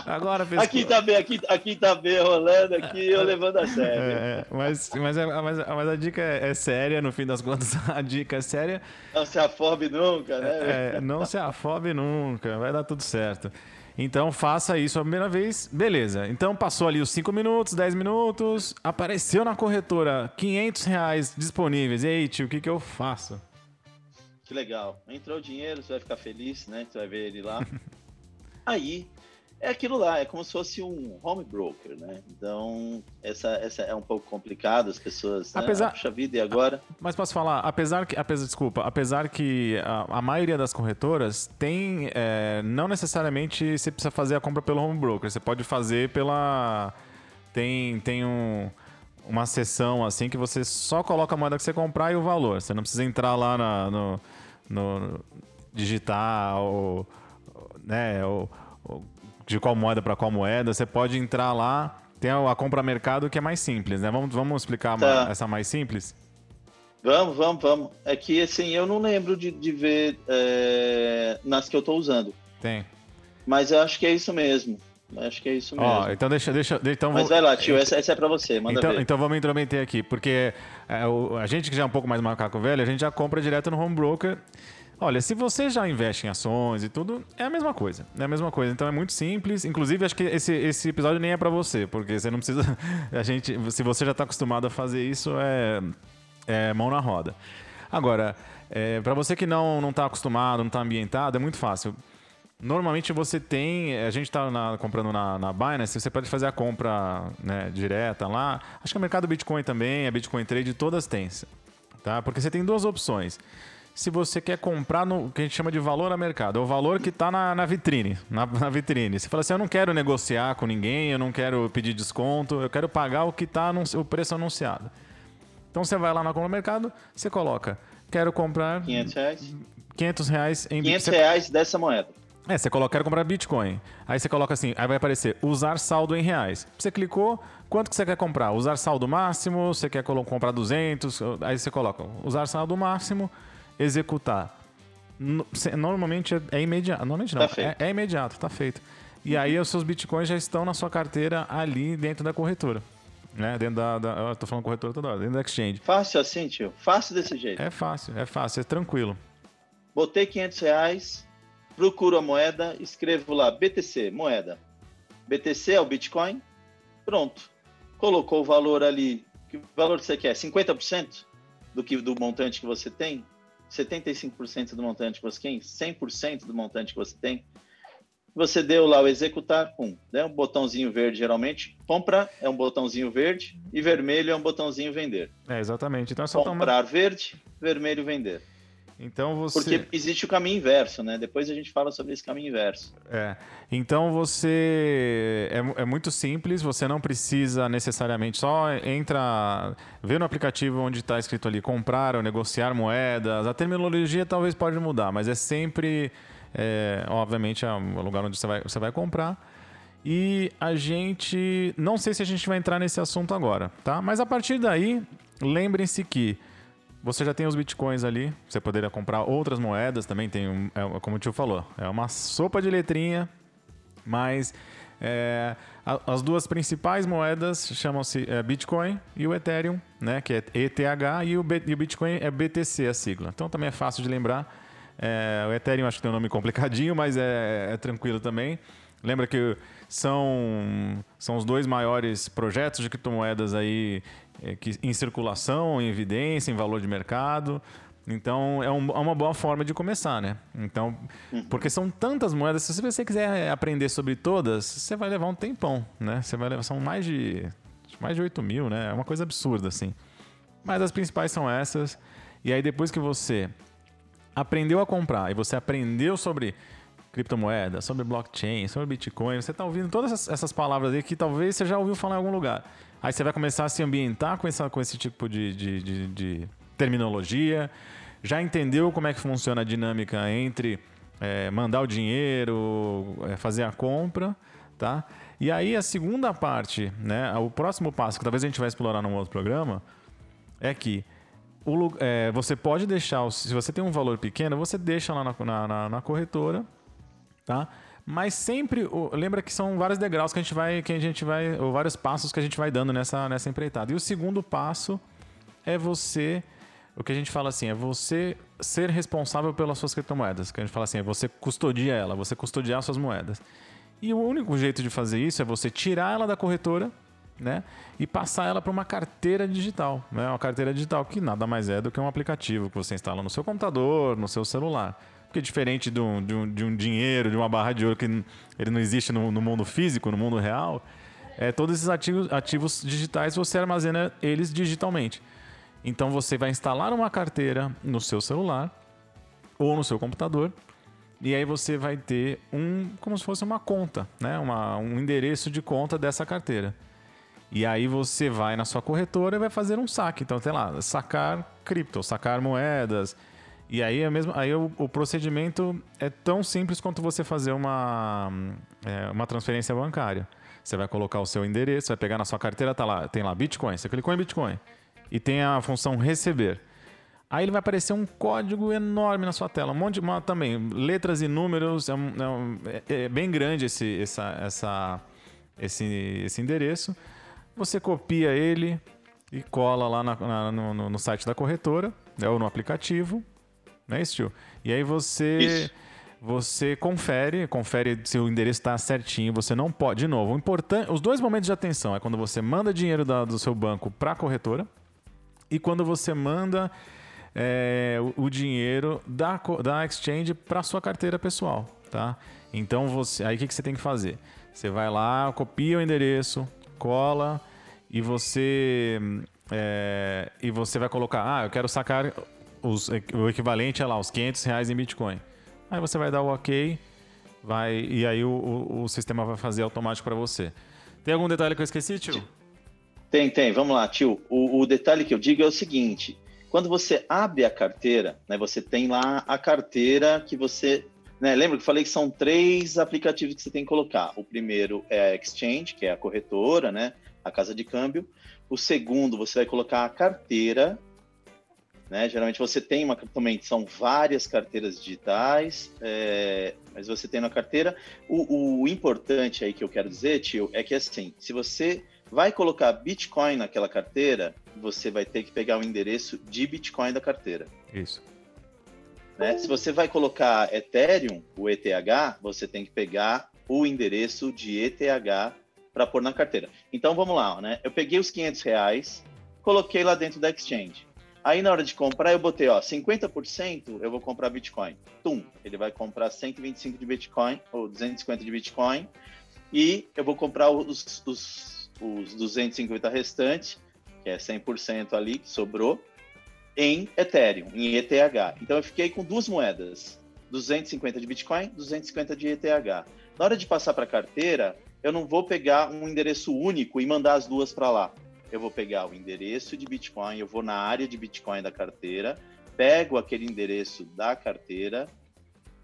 [SPEAKER 1] Agora pescou.
[SPEAKER 2] Aqui tá bem, aqui, aqui tá bem rolando, aqui eu levando a sério. É,
[SPEAKER 1] é mas, mas, é, mas, mas, a dica é, é, séria, no fim das contas, a dica é séria.
[SPEAKER 2] Não se afobe nunca,
[SPEAKER 1] né? É, não se afobe nunca, vai dar tudo certo. Então faça isso a primeira vez, beleza. Então passou ali os 5 minutos, 10 minutos, apareceu na corretora 500 reais disponíveis. E aí, tio, o que, que eu faço?
[SPEAKER 2] Que legal. Entrou o dinheiro, você vai ficar feliz, né? Você vai ver ele lá. aí é aquilo lá, é como se fosse um home broker, né? Então, essa, essa é um pouco complicado, as pessoas, né? apesar, né? Puxa vida, e agora?
[SPEAKER 1] Mas posso falar, apesar que, apesar, desculpa, apesar que a, a maioria das corretoras tem, é, não necessariamente você precisa fazer a compra pelo home broker, você pode fazer pela, tem, tem um, uma seção assim que você só coloca a moeda que você comprar e o valor, você não precisa entrar lá na, no, no digitar ou, né, ou de qual moeda para qual moeda, você pode entrar lá. Tem a, compra mercado que é mais simples, né? Vamos, vamos explicar tá. essa mais simples?
[SPEAKER 2] Vamos, vamos, vamos. É que assim, eu não lembro de, de ver é, nas que eu estou usando.
[SPEAKER 1] Tem.
[SPEAKER 2] Mas eu acho que é isso mesmo. Acho que é isso mesmo. Ó,
[SPEAKER 1] então deixa, deixa, então
[SPEAKER 2] Mas vai lá, tio, essa, essa é para você, manda
[SPEAKER 1] então,
[SPEAKER 2] ver.
[SPEAKER 1] Então vamos intrometer aqui, porque é, o, a gente que já é um pouco mais macaco velho, a gente já compra direto no home broker Olha, se você já investe em ações e tudo, é a mesma coisa. É a mesma coisa. Então é muito simples. Inclusive, acho que esse, esse episódio nem é para você, porque você não precisa. A gente, se você já está acostumado a fazer isso, é, é mão na roda. Agora, é, para você que não não está acostumado, não está ambientado, é muito fácil. Normalmente você tem, a gente está comprando na, na Binance, você pode fazer a compra né, direta lá. Acho que o mercado Bitcoin também, a Bitcoin Trade, todas têm. Tá? Porque você tem duas opções se você quer comprar no que a gente chama de valor a mercado, é o valor que está na, na, vitrine. Na, na, vitrine. Você fala assim: eu não quero negociar com ninguém, eu não quero pedir desconto, eu quero pagar o que está o preço anunciado. Então você vai lá na compra mercado, você coloca: quero comprar
[SPEAKER 2] 500 reais,
[SPEAKER 1] 500 reais em
[SPEAKER 2] 500 reais dessa moeda.
[SPEAKER 1] É, você coloca, quero comprar Bitcoin. Aí você coloca assim, aí vai aparecer usar saldo em reais. Você clicou, quanto que você quer comprar? Usar saldo máximo, você quer comprar 200, aí você coloca usar saldo máximo, executar. Normalmente é, é imediato. Normalmente não, tá é, é, imediato, tá feito. E aí os seus bitcoins já estão na sua carteira ali dentro da corretora. Né? Dentro da, da. Eu tô falando corretora toda hora, dentro da exchange.
[SPEAKER 2] Fácil assim, tio? Fácil desse jeito.
[SPEAKER 1] É fácil, é fácil, é tranquilo.
[SPEAKER 2] botei 500 reais, procuro a moeda, escrevo lá BTC, moeda. BTC é o Bitcoin, pronto. Colocou o valor ali, que valor você quer? 50% do que do montante que você tem? 75% do montante que você tem? 100% do montante que você tem? Você deu lá o executar, pum, né? um botãozinho verde geralmente. Compra é um botãozinho verde e vermelho é um botãozinho vender.
[SPEAKER 1] É, exatamente. Então é só
[SPEAKER 2] Comprar tomar... verde, vermelho vender.
[SPEAKER 1] Então você.
[SPEAKER 2] Porque existe o caminho inverso, né? Depois a gente fala sobre esse caminho inverso.
[SPEAKER 1] É. Então você. É, é muito simples, você não precisa necessariamente só entra. Vê no aplicativo onde está escrito ali comprar ou negociar moedas. A terminologia talvez pode mudar, mas é sempre. É, obviamente é o lugar onde você vai, você vai comprar. E a gente. Não sei se a gente vai entrar nesse assunto agora, tá? Mas a partir daí, lembrem-se que você já tem os bitcoins ali, você poderia comprar outras moedas também, tem um, é, como o tio falou, é uma sopa de letrinha, mas é, as duas principais moedas chamam-se é, Bitcoin e o Ethereum, né, que é ETH, e o, e o Bitcoin é BTC a sigla. Então também é fácil de lembrar. É, o Ethereum acho que tem um nome complicadinho, mas é, é tranquilo também. Lembra que são, são os dois maiores projetos de criptomoedas aí é, que, em circulação, em evidência, em valor de mercado. Então é, um, é, uma boa forma de começar, né? Então, uhum. porque são tantas moedas, se você quiser aprender sobre todas, você vai levar um tempão, né? Você vai levar, são mais de mais de 8 mil, né? É uma coisa absurda, assim. Mas as principais são essas. E aí depois que você aprendeu a comprar e você aprendeu sobre criptomoeda, sobre blockchain, sobre Bitcoin, você está ouvindo todas essas palavras aí que talvez você já ouviu falar em algum lugar. Aí você vai começar a se ambientar com, essa, com esse tipo de, de, de, de terminologia, já entendeu como é que funciona a dinâmica entre é, mandar o dinheiro, é, fazer a compra, tá? E aí a segunda parte, né, o próximo passo, que talvez a gente vai explorar num outro programa, é que o, é, você pode deixar, se você tem um valor pequeno, você deixa lá na, na, na corretora, tá? Mas sempre, lembra que são vários degraus que a gente vai, que a gente vai, ou vários passos que a gente vai dando nessa, nessa empreitada. E o segundo passo é você, o que a gente fala assim, é você ser responsável pelas suas criptomoedas. Que a gente fala assim, é você custodia ela, você custodiar suas moedas. E o único jeito de fazer isso é você tirar ela da corretora, né? E passar ela para uma carteira digital, né? Uma carteira digital que nada mais é do que um aplicativo que você instala no seu computador, no seu celular. Porque diferente de um, de um, de um dinheiro, de uma barra de ouro que ele não existe no, no mundo físico, no mundo real, é, todos esses ativos, ativos digitais você armazena eles digitalmente. Então você vai instalar uma carteira no seu celular ou no seu computador e aí você vai ter um como se fosse uma conta, né? uma, um endereço de conta dessa carteira. E aí você vai na sua corretora e vai fazer um saque. Então, sei lá, sacar cripto, sacar moedas, e aí, é mesmo, aí o, o, procedimento é tão simples quanto você fazer uma, é, uma transferência bancária. Você vai colocar o seu endereço, vai pegar na sua carteira, tá lá, tem lá Bitcoin, você clicou em Bitcoin e tem a função receber. Aí ele vai aparecer um código enorme na sua tela, um monte de uma, também letras e números, é, um, é, é bem grande esse, essa, essa, esse, esse endereço. Você copia ele e cola lá na, na, no, no site da corretora, né, ou no aplicativo, não é isso, tio? E aí você. Isso. Você confere, confere se o endereço está certinho. Você não pode. De novo, o importante, os dois momentos de atenção é quando você manda dinheiro da, do seu banco para a corretora e quando você manda é, o, o, dinheiro da, da exchange para sua carteira pessoal, tá? Então você, aí o que, que você tem que fazer? Você vai lá, copia o endereço, cola e você é, e você vai colocar, ah, eu quero sacar os, o equivalente a lá, os 500 reais em Bitcoin. Aí você vai dar o OK, vai e aí o, o, o sistema vai fazer automático para você. Tem algum detalhe que eu esqueci, tio?
[SPEAKER 2] Tem, tem. Vamos lá, tio. O, o detalhe que eu digo é o seguinte: quando você abre a carteira, né, você tem lá a carteira que você. Né, lembra que eu falei que são três aplicativos que você tem que colocar. O primeiro é a Exchange, que é a corretora, né, a casa de câmbio. O segundo, você vai colocar a carteira, né? Geralmente você tem uma também são várias carteiras digitais, é, mas você tem na carteira. O, o, importante aí que eu quero dizer, tio, é que assim, se você vai colocar Bitcoin naquela carteira, você vai ter que pegar o endereço de Bitcoin da carteira.
[SPEAKER 1] Isso.
[SPEAKER 2] Né? Se você vai colocar Ethereum, o ETH, você tem que pegar o endereço de ETH para pôr na carteira. Então vamos lá, né? Eu peguei os 500 reais, coloquei lá dentro da exchange. Aí na hora de comprar eu botei, ó, 50% eu vou comprar Bitcoin. Tum, ele vai comprar 125 de Bitcoin ou 250 de Bitcoin e eu vou comprar os, os, os 250 restantes, que é 100% ali que sobrou, em Ethereum, em ETH. Então eu fiquei com duas moedas, 250 de Bitcoin, 250 de ETH. Na hora de passar para a carteira, eu não vou pegar um endereço único e mandar as duas para lá. Eu vou pegar o endereço de Bitcoin, eu vou na área de Bitcoin da carteira, pego aquele endereço da carteira,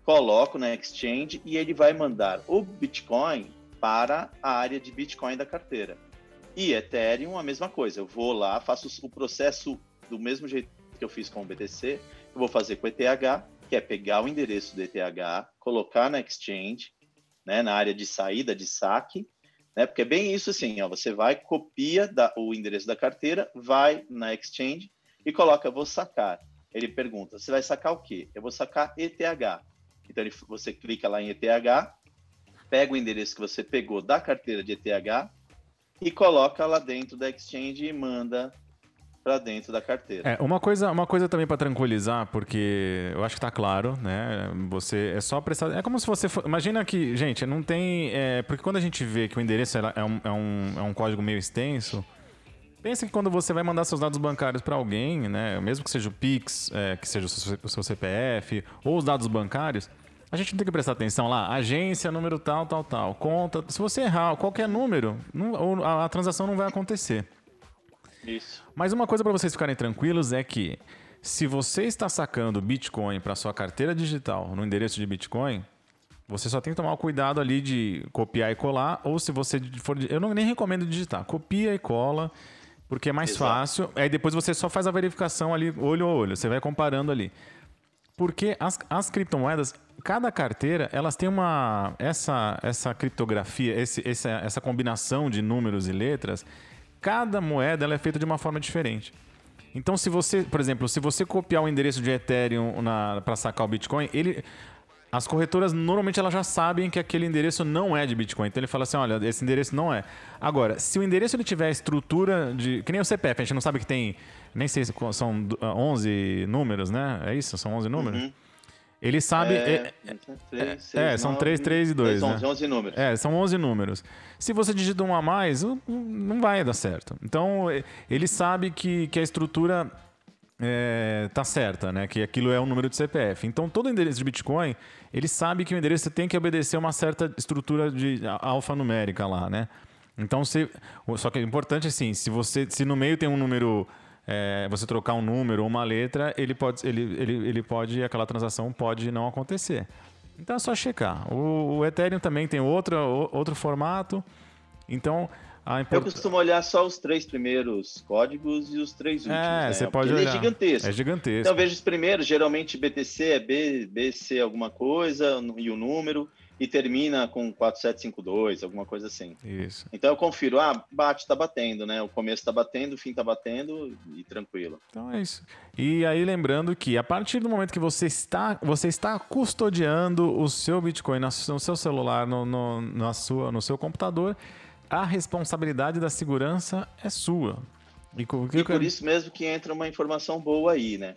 [SPEAKER 2] coloco na exchange e ele vai mandar o Bitcoin para a área de Bitcoin da carteira. E Ethereum, a mesma coisa. Eu vou lá, faço o processo do mesmo jeito que eu fiz com o BTC, eu vou fazer com o ETH, que é pegar o endereço do ETH, colocar na exchange, né, na área de saída de saque, né, porque é bem isso assim, ó, você vai, copia da, o endereço da carteira, vai na exchange e coloca, vou sacar. Ele pergunta, você vai sacar o quê? Eu vou sacar ETH. Então ele, você clica lá em ETH, pega o endereço que você pegou da carteira de ETH e coloca lá dentro da exchange e manda para dentro da carteira.
[SPEAKER 1] É, uma coisa, uma coisa também para tranquilizar, porque eu acho que está claro, né? Você é só prestar. É como se você. For, imagina que, gente, não tem. É, porque quando a gente vê que o endereço é um, é, um, é um código meio extenso. Pensa que quando você vai mandar seus dados bancários para alguém, né, mesmo que seja o Pix, é, que seja o seu, o seu CPF ou os dados bancários, a gente não tem que prestar atenção lá, agência, número tal, tal, tal, conta. Se você errar qualquer número, não, a, a transação não vai acontecer.
[SPEAKER 2] Isso.
[SPEAKER 1] Mas uma coisa para vocês ficarem tranquilos é que se você está sacando Bitcoin para sua carteira digital no endereço de Bitcoin, você só tem que tomar o cuidado ali de copiar e colar, ou se você for. Eu não nem recomendo digitar. Copia e cola, porque é mais Exato. fácil. Aí depois você só faz a verificação ali, olho a olho. Você vai comparando ali. Porque as, as criptomoedas, cada carteira, elas têm uma. Essa, essa criptografia, esse, essa, essa combinação de números e letras cada moeda ela é feita de uma forma diferente. Então, se você, por exemplo, se você copiar o endereço de Ethereum para sacar o Bitcoin, ele, as corretoras normalmente elas já sabem que aquele endereço não é de Bitcoin. Então ele fala assim, olha, esse endereço não é. Agora, se o endereço ele tiver estrutura de, que nem o CPF, a gente não sabe que tem, nem sei se são 11 números, né? É isso, são 11 números. Uhum. Ele sabe. É, é, é, é são 3, 3 e 2. São
[SPEAKER 2] né? 11 números.
[SPEAKER 1] É, são 11 números. Se você digita um a mais, não vai dar certo. Então, ele sabe que, que a estrutura é, tá certa, né? Que aquilo é um número de CPF. Então, todo endereço de Bitcoin, ele sabe que o endereço tem que obedecer uma certa estrutura de alfanumérica lá, né? Então, se, só que é importante assim, se você se no meio tem um número é, você trocar um número ou uma letra, ele pode, ele, ele, ele pode, aquela transação pode não acontecer. Então é só checar. O, o Ethereum também tem outro, outro formato. Então,
[SPEAKER 2] a import... Eu costumo olhar só os três primeiros códigos e os três últimos. É,
[SPEAKER 1] né? você pode Ele é olhar.
[SPEAKER 2] é gigantesco.
[SPEAKER 1] É gigantesco.
[SPEAKER 2] Então, eu vejo os primeiros, geralmente BTC é B, BC alguma coisa e o número e termina com 4752, alguma coisa assim.
[SPEAKER 1] Isso.
[SPEAKER 2] Então eu confiro, ah, bate, tá batendo, né? O começo tá batendo, o fim tá batendo e tranquilo.
[SPEAKER 1] Então é isso. E aí lembrando que a partir do momento que você está, você está custodiando o seu Bitcoin no seu celular, no, no, na sua, no seu computador, a responsabilidade da segurança é sua.
[SPEAKER 2] E, e por isso mesmo que entra uma informação boa aí, né?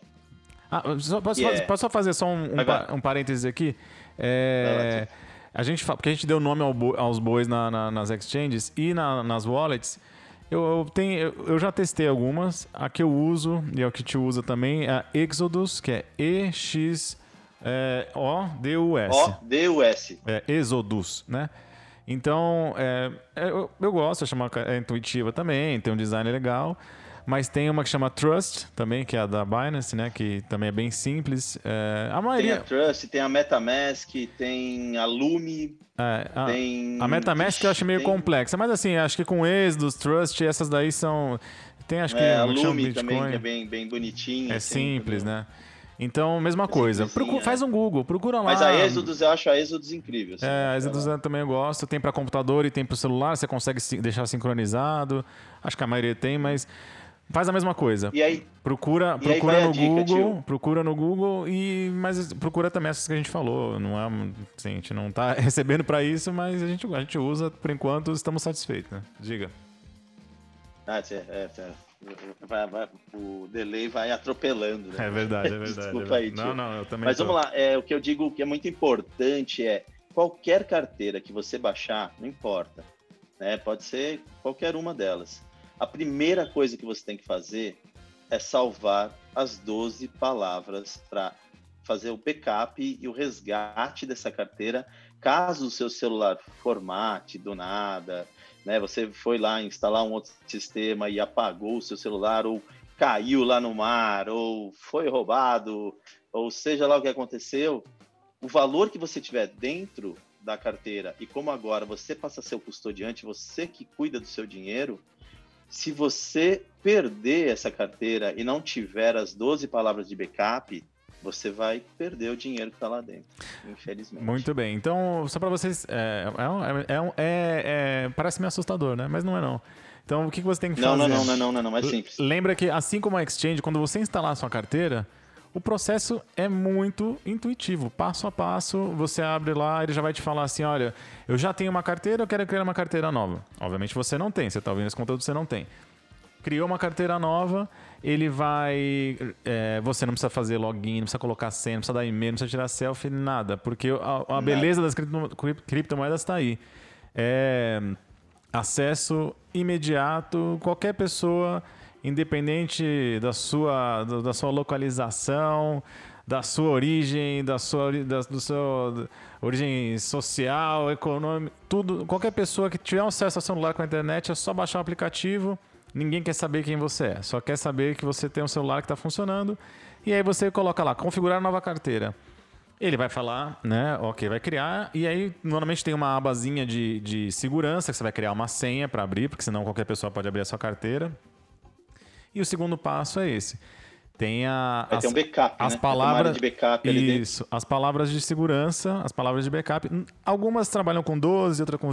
[SPEAKER 1] Ah, só, posso, é... posso só fazer só um, um, um parênteses aqui? É, a gente, porque a gente deu nome ao aos bois na, na, nas exchanges e na, nas wallets. Eu, eu, tenho, eu, já testei algumas. A que eu uso, e é o que te usa também, é a Exodus, que é E-X-O-D-U-S.
[SPEAKER 2] O-D-U-S.
[SPEAKER 1] É, Exodus, né? Então, é, é, eu, eu gosto, é intuitiva também, tem um design legal. Mas tem uma que chama Trust também, que é a da Binance, né? Que também é bem simples. É, a maioria...
[SPEAKER 2] Tem a Trust, tem a Metamask, tem a Lumi.
[SPEAKER 1] É, a, tem... a Metamask eu acho meio tem... complexa, mas assim, acho que com Exodus, Trust, essas daí são. Tem acho que.
[SPEAKER 2] É, a Lumi também, que é bem, bem bonitinha.
[SPEAKER 1] É assim, simples, entendeu? né? Então, mesma é coisa. Procura, é. Faz um Google, procura lá.
[SPEAKER 2] Mas a Exodus, eu acho a Exodus incrível.
[SPEAKER 1] Assim, é, a Exodus eu também gosto. Tem para computador e tem para celular, você consegue deixar sincronizado. Acho que a maioria tem, mas Faz a mesma coisa.
[SPEAKER 2] E aí,
[SPEAKER 1] procura,
[SPEAKER 2] e aí
[SPEAKER 1] procura no
[SPEAKER 2] dica,
[SPEAKER 1] Google,
[SPEAKER 2] tio.
[SPEAKER 1] procura no Google e mas procura também essas que a gente falou. Não é, assim, a gente não tá recebendo para isso, mas a gente, a gente usa por enquanto, estamos satisfeitos, né? Diga.
[SPEAKER 2] Ah, é, é, é. Vai, vai, o delay vai atropelando. Né?
[SPEAKER 1] É verdade, é verdade.
[SPEAKER 2] Desculpa
[SPEAKER 1] é
[SPEAKER 2] aí,
[SPEAKER 1] tio. Não, não, eu também.
[SPEAKER 2] Mas
[SPEAKER 1] tô.
[SPEAKER 2] vamos lá, é, o que eu digo que é muito importante é qualquer carteira que você baixar, não importa, né? Pode ser qualquer uma delas. A primeira coisa que você tem que fazer é salvar as 12 palavras para fazer o backup e o resgate dessa carteira, caso o seu celular formate do nada, né? Você foi lá instalar um outro sistema e apagou o seu celular ou caiu lá no mar ou foi roubado ou seja lá o que aconteceu, o valor que você tiver dentro da carteira e como agora você passa a ser o custodiante, você que cuida do seu dinheiro, se você perder essa carteira e não tiver as 12 palavras de backup, você vai perder o dinheiro que está lá dentro, infelizmente.
[SPEAKER 1] Muito bem. Então, só para vocês. É, é, é, é, parece meio assustador, né? Mas não é não. Então, o que você tem que
[SPEAKER 2] não,
[SPEAKER 1] fazer?
[SPEAKER 2] Não, não, não, não, não, é simples.
[SPEAKER 1] Lembra que, assim como a Exchange, quando você instalar a sua carteira, o processo é muito intuitivo, passo a passo. Você abre lá, ele já vai te falar assim: olha, eu já tenho uma carteira, eu quero criar uma carteira nova. Obviamente você não tem, você está ouvindo esse conteúdo, você não tem. Criou uma carteira nova, ele vai. É, você não precisa fazer login, não precisa colocar senha, não precisa dar e-mail, não precisa tirar selfie, nada. Porque a, a beleza das cripto, criptomoedas está aí. É, acesso imediato, qualquer pessoa independente da sua, da sua localização, da sua origem, da sua da, do seu origem social, econômica, tudo, qualquer pessoa que tiver acesso ao celular com a internet é só baixar o aplicativo. Ninguém quer saber quem você é, só quer saber que você tem um celular que está funcionando. E aí você coloca lá, configurar nova carteira. Ele vai falar, né? Ok, vai criar. E aí, normalmente tem uma abazinha de, de segurança, que você vai criar uma senha para abrir, porque senão qualquer pessoa pode abrir a sua carteira. E o segundo passo é esse. Tem a,
[SPEAKER 2] Vai
[SPEAKER 1] as,
[SPEAKER 2] ter um backup,
[SPEAKER 1] as
[SPEAKER 2] né?
[SPEAKER 1] palavras
[SPEAKER 2] de backup
[SPEAKER 1] Isso, as palavras de segurança, as palavras de backup. Algumas trabalham com 12, outras com,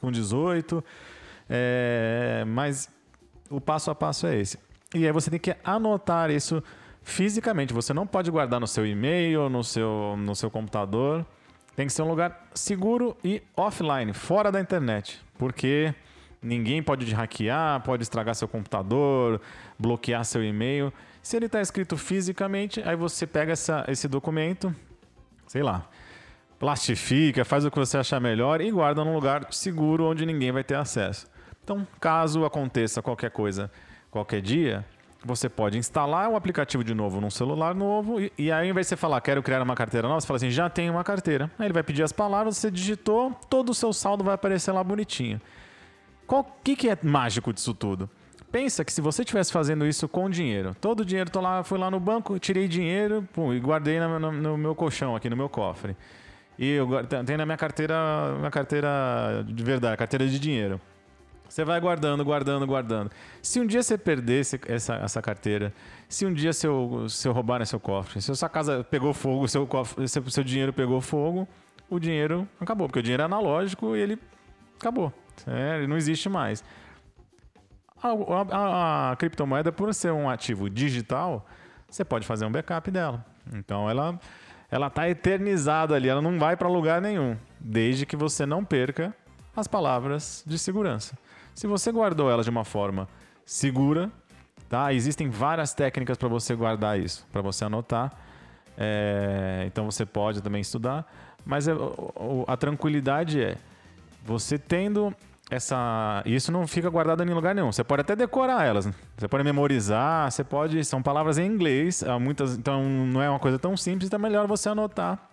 [SPEAKER 1] com 18. É, mas o passo a passo é esse. E aí você tem que anotar isso fisicamente. Você não pode guardar no seu e-mail, no seu, no seu computador. Tem que ser um lugar seguro e offline, fora da internet. Porque ninguém pode te hackear, pode estragar seu computador, bloquear seu e-mail. Se ele está escrito fisicamente, aí você pega essa, esse documento, sei lá, plastifica, faz o que você achar melhor e guarda num lugar seguro onde ninguém vai ter acesso. Então, caso aconteça qualquer coisa qualquer dia, você pode instalar o aplicativo de novo num celular novo e, e, aí, ao invés de você falar, quero criar uma carteira nova, você fala assim, já tenho uma carteira. Aí ele vai pedir as palavras, você digitou, todo o seu saldo vai aparecer lá bonitinho. O que, que é mágico disso tudo? Pensa que se você estivesse fazendo isso com dinheiro, todo o dinheiro, tô lá, fui lá no banco, tirei dinheiro pum, e guardei no, no, no, meu colchão aqui, no meu cofre. E eu tenho na minha carteira, minha carteira de verdade, carteira de dinheiro. Você vai guardando, guardando, guardando. Se um dia você perder essa, essa carteira, se um dia seu, seu roubarem seu cofre, se a sua casa pegou fogo, seu, cofre, seu, seu dinheiro pegou fogo, o dinheiro acabou, porque o dinheiro é analógico e ele acabou. É, ele não existe mais. A, a, a, criptomoeda, por ser um ativo digital, você pode fazer um backup dela. Então ela ela está eternizada ali, ela não vai para lugar nenhum, desde que você não perca as palavras de segurança. Se você guardou ela de uma forma segura, tá? Existem várias técnicas para você guardar isso, para você anotar. É, então você pode também estudar, mas é, a tranquilidade é você tendo essa. Isso não fica guardado em lugar nenhum. Você pode até decorar elas. Você pode memorizar, você pode. São palavras em inglês, muitas, então não é uma coisa tão simples, então é melhor você anotar.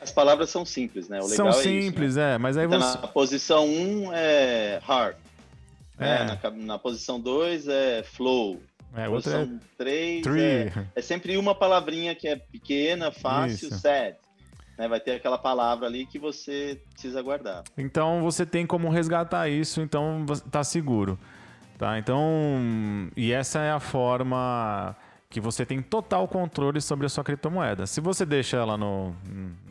[SPEAKER 2] As palavras são simples, né? O
[SPEAKER 1] são
[SPEAKER 2] legal
[SPEAKER 1] simples,
[SPEAKER 2] é, isso,
[SPEAKER 1] né? é, mas aí
[SPEAKER 2] então,
[SPEAKER 1] você.
[SPEAKER 2] Na posição 1 um é hard.
[SPEAKER 1] É.
[SPEAKER 2] Né? Na, na, posição 2 é flow.
[SPEAKER 1] É,
[SPEAKER 2] posição 3
[SPEAKER 1] é,
[SPEAKER 2] é, é, sempre uma palavrinha que é pequena, fácil,
[SPEAKER 1] Isso.
[SPEAKER 2] sad. Né? Vai ter aquela palavra ali que você precisa guardar.
[SPEAKER 1] Então você tem como resgatar isso, então tá seguro. Tá? Então, e essa é a forma que você tem total controle sobre a sua criptomoeda. Se você deixa ela no,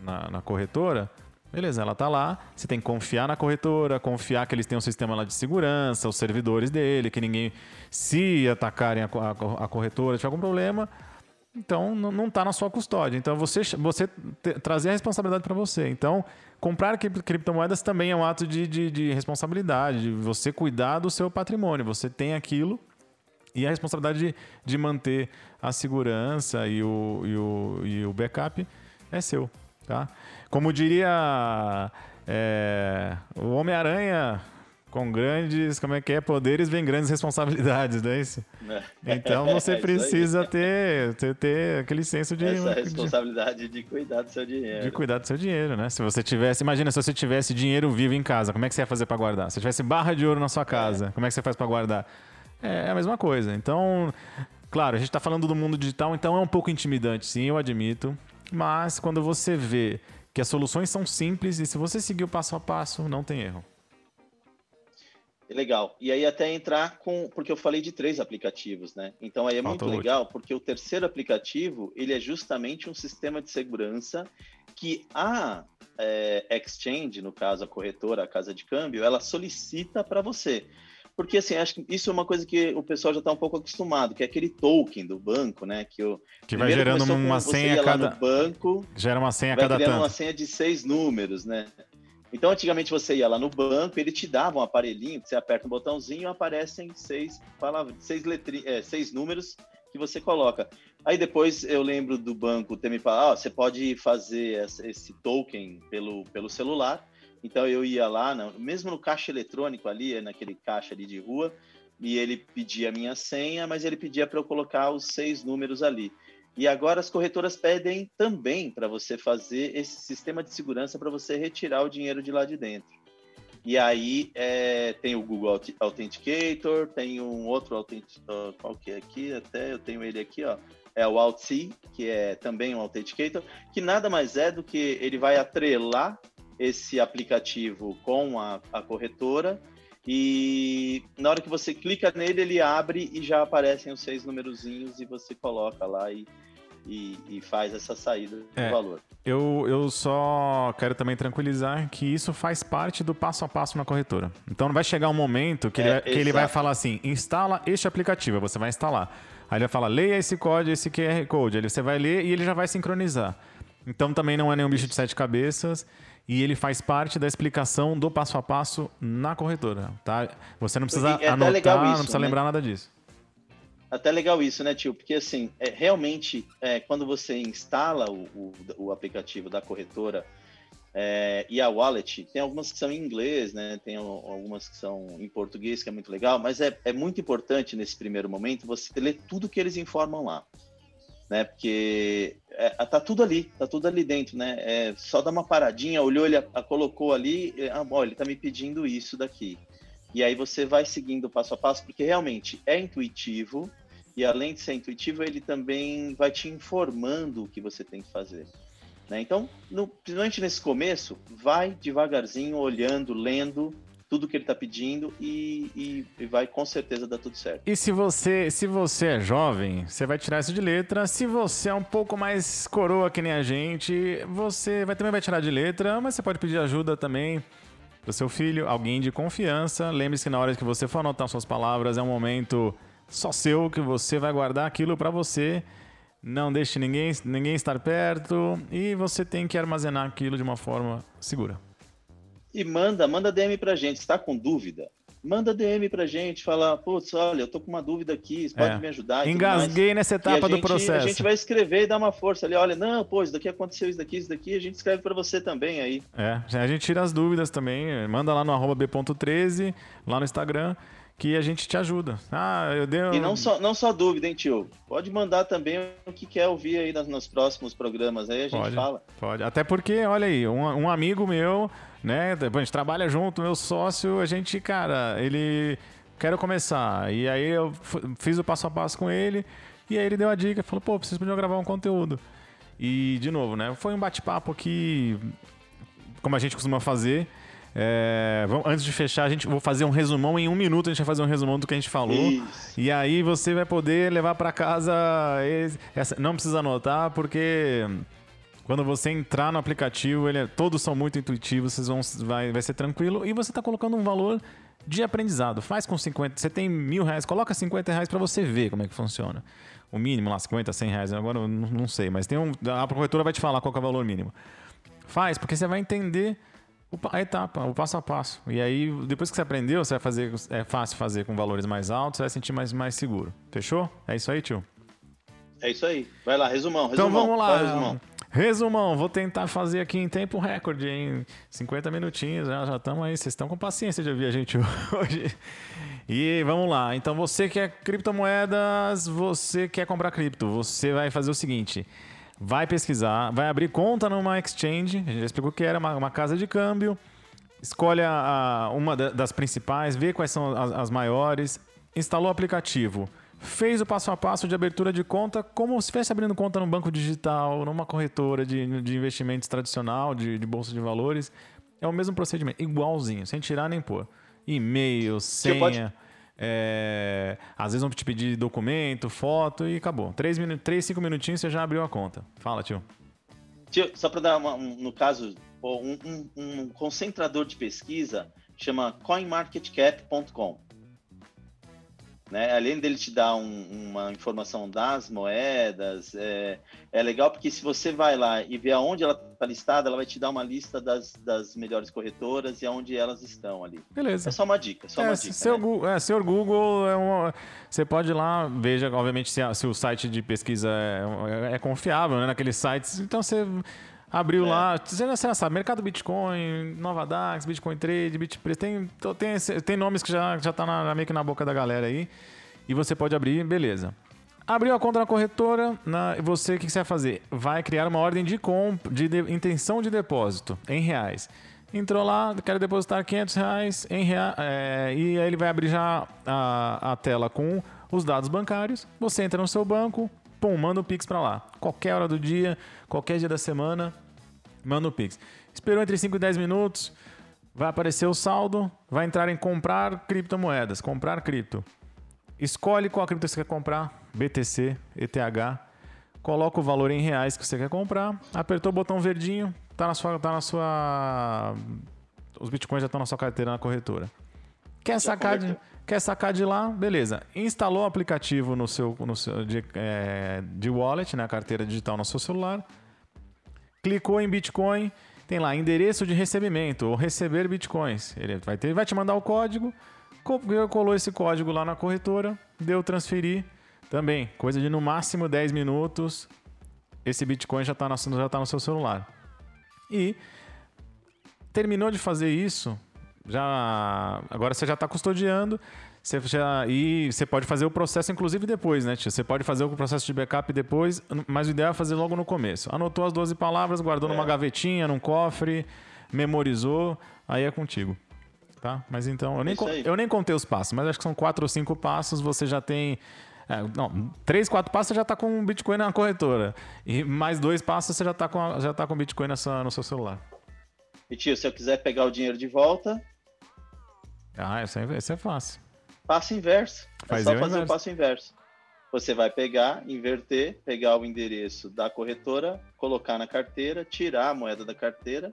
[SPEAKER 1] na, na corretora, Beleza, ela tá lá, você tem que confiar na corretora, confiar que eles têm um sistema lá de segurança, os servidores dele, que ninguém, se atacarem a corretora, tiver algum problema, então não está na sua custódia. Então você, você trazer a responsabilidade para você. Então, comprar criptomoedas também é um ato de, de, de, responsabilidade, de você cuidar do seu patrimônio. Você tem aquilo e a responsabilidade de, de manter a segurança e o, e, o, e o backup é seu. Tá? Como diria é, o Homem-Aranha, com grandes, como é que é, poderes vem grandes responsabilidades, não é isso? É. Então você é precisa ter, ter, ter, aquele senso de...
[SPEAKER 2] Essa responsabilidade de, de cuidar do seu dinheiro.
[SPEAKER 1] De cuidar do seu dinheiro, né? Se você tivesse, imagina se você tivesse dinheiro vivo em casa, como é que você ia fazer para guardar? Se tivesse barra de ouro na sua casa, é. como é que você faz para guardar? É a mesma coisa. Então, claro, a gente está falando do mundo digital, então é um pouco intimidante, sim, eu admito. Mas quando você vê que as soluções são simples e se você seguir o passo a passo, não tem erro.
[SPEAKER 2] Legal. E aí até entrar com, porque eu falei de três aplicativos, né? Então aí é Falta muito legal, porque o terceiro aplicativo ele é justamente um sistema de segurança que a é, exchange, no caso a corretora, a casa de câmbio, ela solicita para você. Porque, assim, acho que isso é uma coisa que o pessoal já está um pouco acostumado, que é aquele token do banco, né? Que, o,
[SPEAKER 1] que vai gerando uma senha a cada...
[SPEAKER 2] banco,
[SPEAKER 1] gera uma senha a cada tanto.
[SPEAKER 2] uma senha de seis números, né? Então, antigamente você ia lá no banco, ele te dava um aparelhinho, você aperta um botãozinho, aparecem seis palavras, seis. É, seis números que você coloca. Aí depois eu lembro do banco ter me falado, ah, você pode fazer esse token pelo, pelo celular, então eu ia lá, mesmo no caixa eletrônico ali, naquele caixa ali de rua, e ele pedia a minha senha, mas ele pedia para eu colocar os seis números ali. E agora as corretoras pedem também para você fazer esse sistema de segurança para você retirar o dinheiro de lá de dentro. E aí é, tem o Google Authenticator, tem um outro Authenticator, qual que é aqui? Até eu tenho ele aqui, ó. É o AltC, que é também um Authenticator, que nada mais é do que ele vai atrelar esse aplicativo com a, a corretora e na hora que você clica nele, ele abre e já aparecem os seis numerozinhos e você coloca lá e, e, e faz essa saída é, do valor.
[SPEAKER 1] Eu, eu só quero também tranquilizar que isso faz parte do passo a passo na corretora. Então não vai chegar um momento que, é, ele, que ele vai falar assim: instala este aplicativo, você vai instalar. Aí ele vai falar, leia esse código, esse QR Code. Aí você vai ler e ele já vai sincronizar. Então também não é nenhum bicho de sete cabeças e ele faz parte da explicação do passo a passo na corretora, tá? Você não precisa é anotar, isso, não precisa né? lembrar nada disso.
[SPEAKER 2] Até legal isso, né, tio? Porque assim, é, realmente, é, quando você instala o, o, o aplicativo da corretora é, e a wallet, tem algumas que são em inglês, né? Tem algumas que são em português, que é muito legal, mas é, é muito importante nesse primeiro momento você ler tudo que eles informam lá né? Porque é, tá tudo ali, tá tudo ali dentro, né? É, só dá uma paradinha, olhou, ele a, a colocou ali, ah, bom, ele tá me pedindo isso daqui. E aí você vai seguindo passo a passo, porque realmente é intuitivo, e além de ser intuitivo, ele também vai te informando o que você tem que fazer. Né? Então, no, principalmente nesse começo, vai devagarzinho, olhando, lendo, tudo que ele está pedindo e, e, e, vai com certeza dar tudo certo.
[SPEAKER 1] E se você, se você é jovem, você vai tirar isso de letra. Se você é um pouco mais coroa que nem a gente, você vai, também vai tirar de letra, mas você pode pedir ajuda também do seu filho, alguém de confiança. Lembre-se que na hora que você for anotar suas palavras, é um momento só seu que você vai guardar aquilo para você. Não deixe ninguém, ninguém estar perto e você tem que armazenar aquilo de uma forma segura.
[SPEAKER 2] E manda, manda DM pra gente. Está com dúvida? Manda DM pra gente, fala, putz, olha, eu tô com uma dúvida aqui, você pode é. me ajudar.
[SPEAKER 1] Engasguei nessa etapa
[SPEAKER 2] gente,
[SPEAKER 1] do processo.
[SPEAKER 2] A gente vai escrever e dar uma força ali, olha, não, pô, isso daqui aconteceu, isso daqui, isso daqui, a gente escreve para você também aí.
[SPEAKER 1] É, a gente tira as dúvidas também, manda lá no arroba b.13, lá no Instagram, que a gente te ajuda. Ah, eu dei...
[SPEAKER 2] E não só, não só dúvida, hein, tio? Pode mandar também o que quer ouvir aí nos, nos próximos programas, aí a gente
[SPEAKER 1] pode,
[SPEAKER 2] fala.
[SPEAKER 1] Pode, até porque, olha aí, um, um amigo meu né? A gente trabalha junto, meu sócio, a gente, cara, ele quero começar. E aí eu fiz o passo a passo com ele, e aí ele deu a dica, falou, pô, preciso de gravar um conteúdo. E, de novo, né? Foi um bate-papo aqui, como a gente costuma fazer. É, vamos, antes de fechar, a gente vou fazer um resumão em um minuto. A gente vai fazer um resumão do que a gente falou. Isso. E aí você vai poder levar para casa. Esse, essa, não precisa anotar, porque Quando você entrar no aplicativo, ele é, todos são muito intuitivos, vocês vão, vai, vai ser tranquilo e você está colocando um valor de aprendizado. Faz com 50, você tem mil reais, coloca 50 reais para você ver como é que funciona. O mínimo lá, 50, 100 reais, agora eu não, sei, mas tem um, a corretora vai te falar qual é o valor mínimo. Faz, porque você vai entender a etapa, o passo a passo. E aí, depois que você aprendeu, você vai fazer. É fácil fazer com valores mais altos, você vai sentir mais, mais seguro. Fechou? É isso aí, tio?
[SPEAKER 2] É isso aí. Vai lá, resumão,
[SPEAKER 1] resumão. Então vamos lá.
[SPEAKER 2] Vai, resumão.
[SPEAKER 1] Resumão, vou tentar fazer aqui em tempo recorde, em 50 minutinhos. Já estamos aí, vocês estão com paciência de ouvir a gente hoje. E vamos lá. Então você quer criptomoedas, você quer comprar cripto, você vai fazer o seguinte vai pesquisar, vai abrir conta numa exchange, a gente já explicou que era uma, uma casa de câmbio, escolhe a, uma das principais, vê quais são as, as, maiores, instalou o aplicativo, fez o passo a passo de abertura de conta como se estivesse abrindo conta num banco digital, numa corretora de, de investimentos tradicional, de, de bolsa de valores. É o mesmo procedimento, igualzinho, sem tirar nem pôr. E-mail, senha. Pode é, às vezes vão te pedir documento, foto e acabou. Três, minutos, três, cinco minutinhos você já abriu a conta. Fala, tio.
[SPEAKER 2] Tio, só para dar uma, um, no caso, um, um, um concentrador de pesquisa chama coinmarketcap.com. Né? Além dele te dar um, uma informação das moedas, é, é, legal porque se você vai lá e vê aonde ela está listada, ela vai te dar uma lista das, das melhores corretoras e aonde elas estão ali.
[SPEAKER 1] Beleza.
[SPEAKER 2] É só uma dica, só
[SPEAKER 1] é,
[SPEAKER 2] uma dica.
[SPEAKER 1] Seu, né? Google, é, senhor Google, é uma, você pode ir lá, veja, obviamente, se, a, se o site de pesquisa é, é, é confiável, né? Naqueles sites, então você abriu é. lá, você já sabe, mercado Bitcoin, Nova Dax, Bitcoin Trade, Bitpress, tem, tem, tem nomes que já, já tá na, meio que na boca da galera aí. E você pode abrir, beleza. Abriu a conta na corretora, na, você o que, que você vai fazer? Vai criar uma ordem de compra, de, de, intenção de depósito em reais. Entrou lá, quero depositar 500 reais em rea, é, e aí ele vai abrir já a, a tela com os dados bancários. Você entra no seu banco, pum, manda o Pix para lá. Qualquer hora do dia, qualquer dia da semana, manda o Pix. Esperou entre 5 e 10 minutos, vai aparecer o saldo, vai entrar em comprar criptomoedas, comprar cripto. Escolhe qual cripto você quer comprar, BTC, ETH, coloca o valor em reais que você quer comprar, apertou o botão verdinho, tá na sua, tá na sua os bitcoins já estão na sua carteira na corretora. Quer sacar de, quer sacar de lá? Beleza. Instalou o aplicativo no seu, no seu de, é, de wallet, na né, carteira digital no seu celular. Clicou em Bitcoin, tem lá endereço de recebimento ou receber bitcoins. Ele vai ter, vai te mandar o código. Colou esse código lá na corretora, deu transferir. Também, coisa de no máximo 10 minutos, esse Bitcoin já está já tá no seu celular. E terminou de fazer isso, já agora você já está custodiando, você já, e você pode fazer o processo, inclusive, depois, né, tia? Você pode fazer o processo de backup depois, mas o ideal é fazer logo no começo. Anotou as 12 palavras, guardou é. numa gavetinha, num cofre, memorizou, aí é contigo. Tá? Mas então, eu nem, eu nem contei os passos, mas acho que são quatro ou cinco passos, você já tem. É, não, três, quatro passos você já está com Bitcoin na corretora. E mais dois passos você já está com, já tá com Bitcoin nessa, no seu celular.
[SPEAKER 2] E tio, se eu quiser pegar o dinheiro de volta.
[SPEAKER 1] Ah, isso é, é fácil.
[SPEAKER 2] Passo inverso. É Faz é só fazer inverso. o passo inverso. Você vai pegar, inverter, pegar o endereço da corretora, colocar na carteira, tirar a moeda da carteira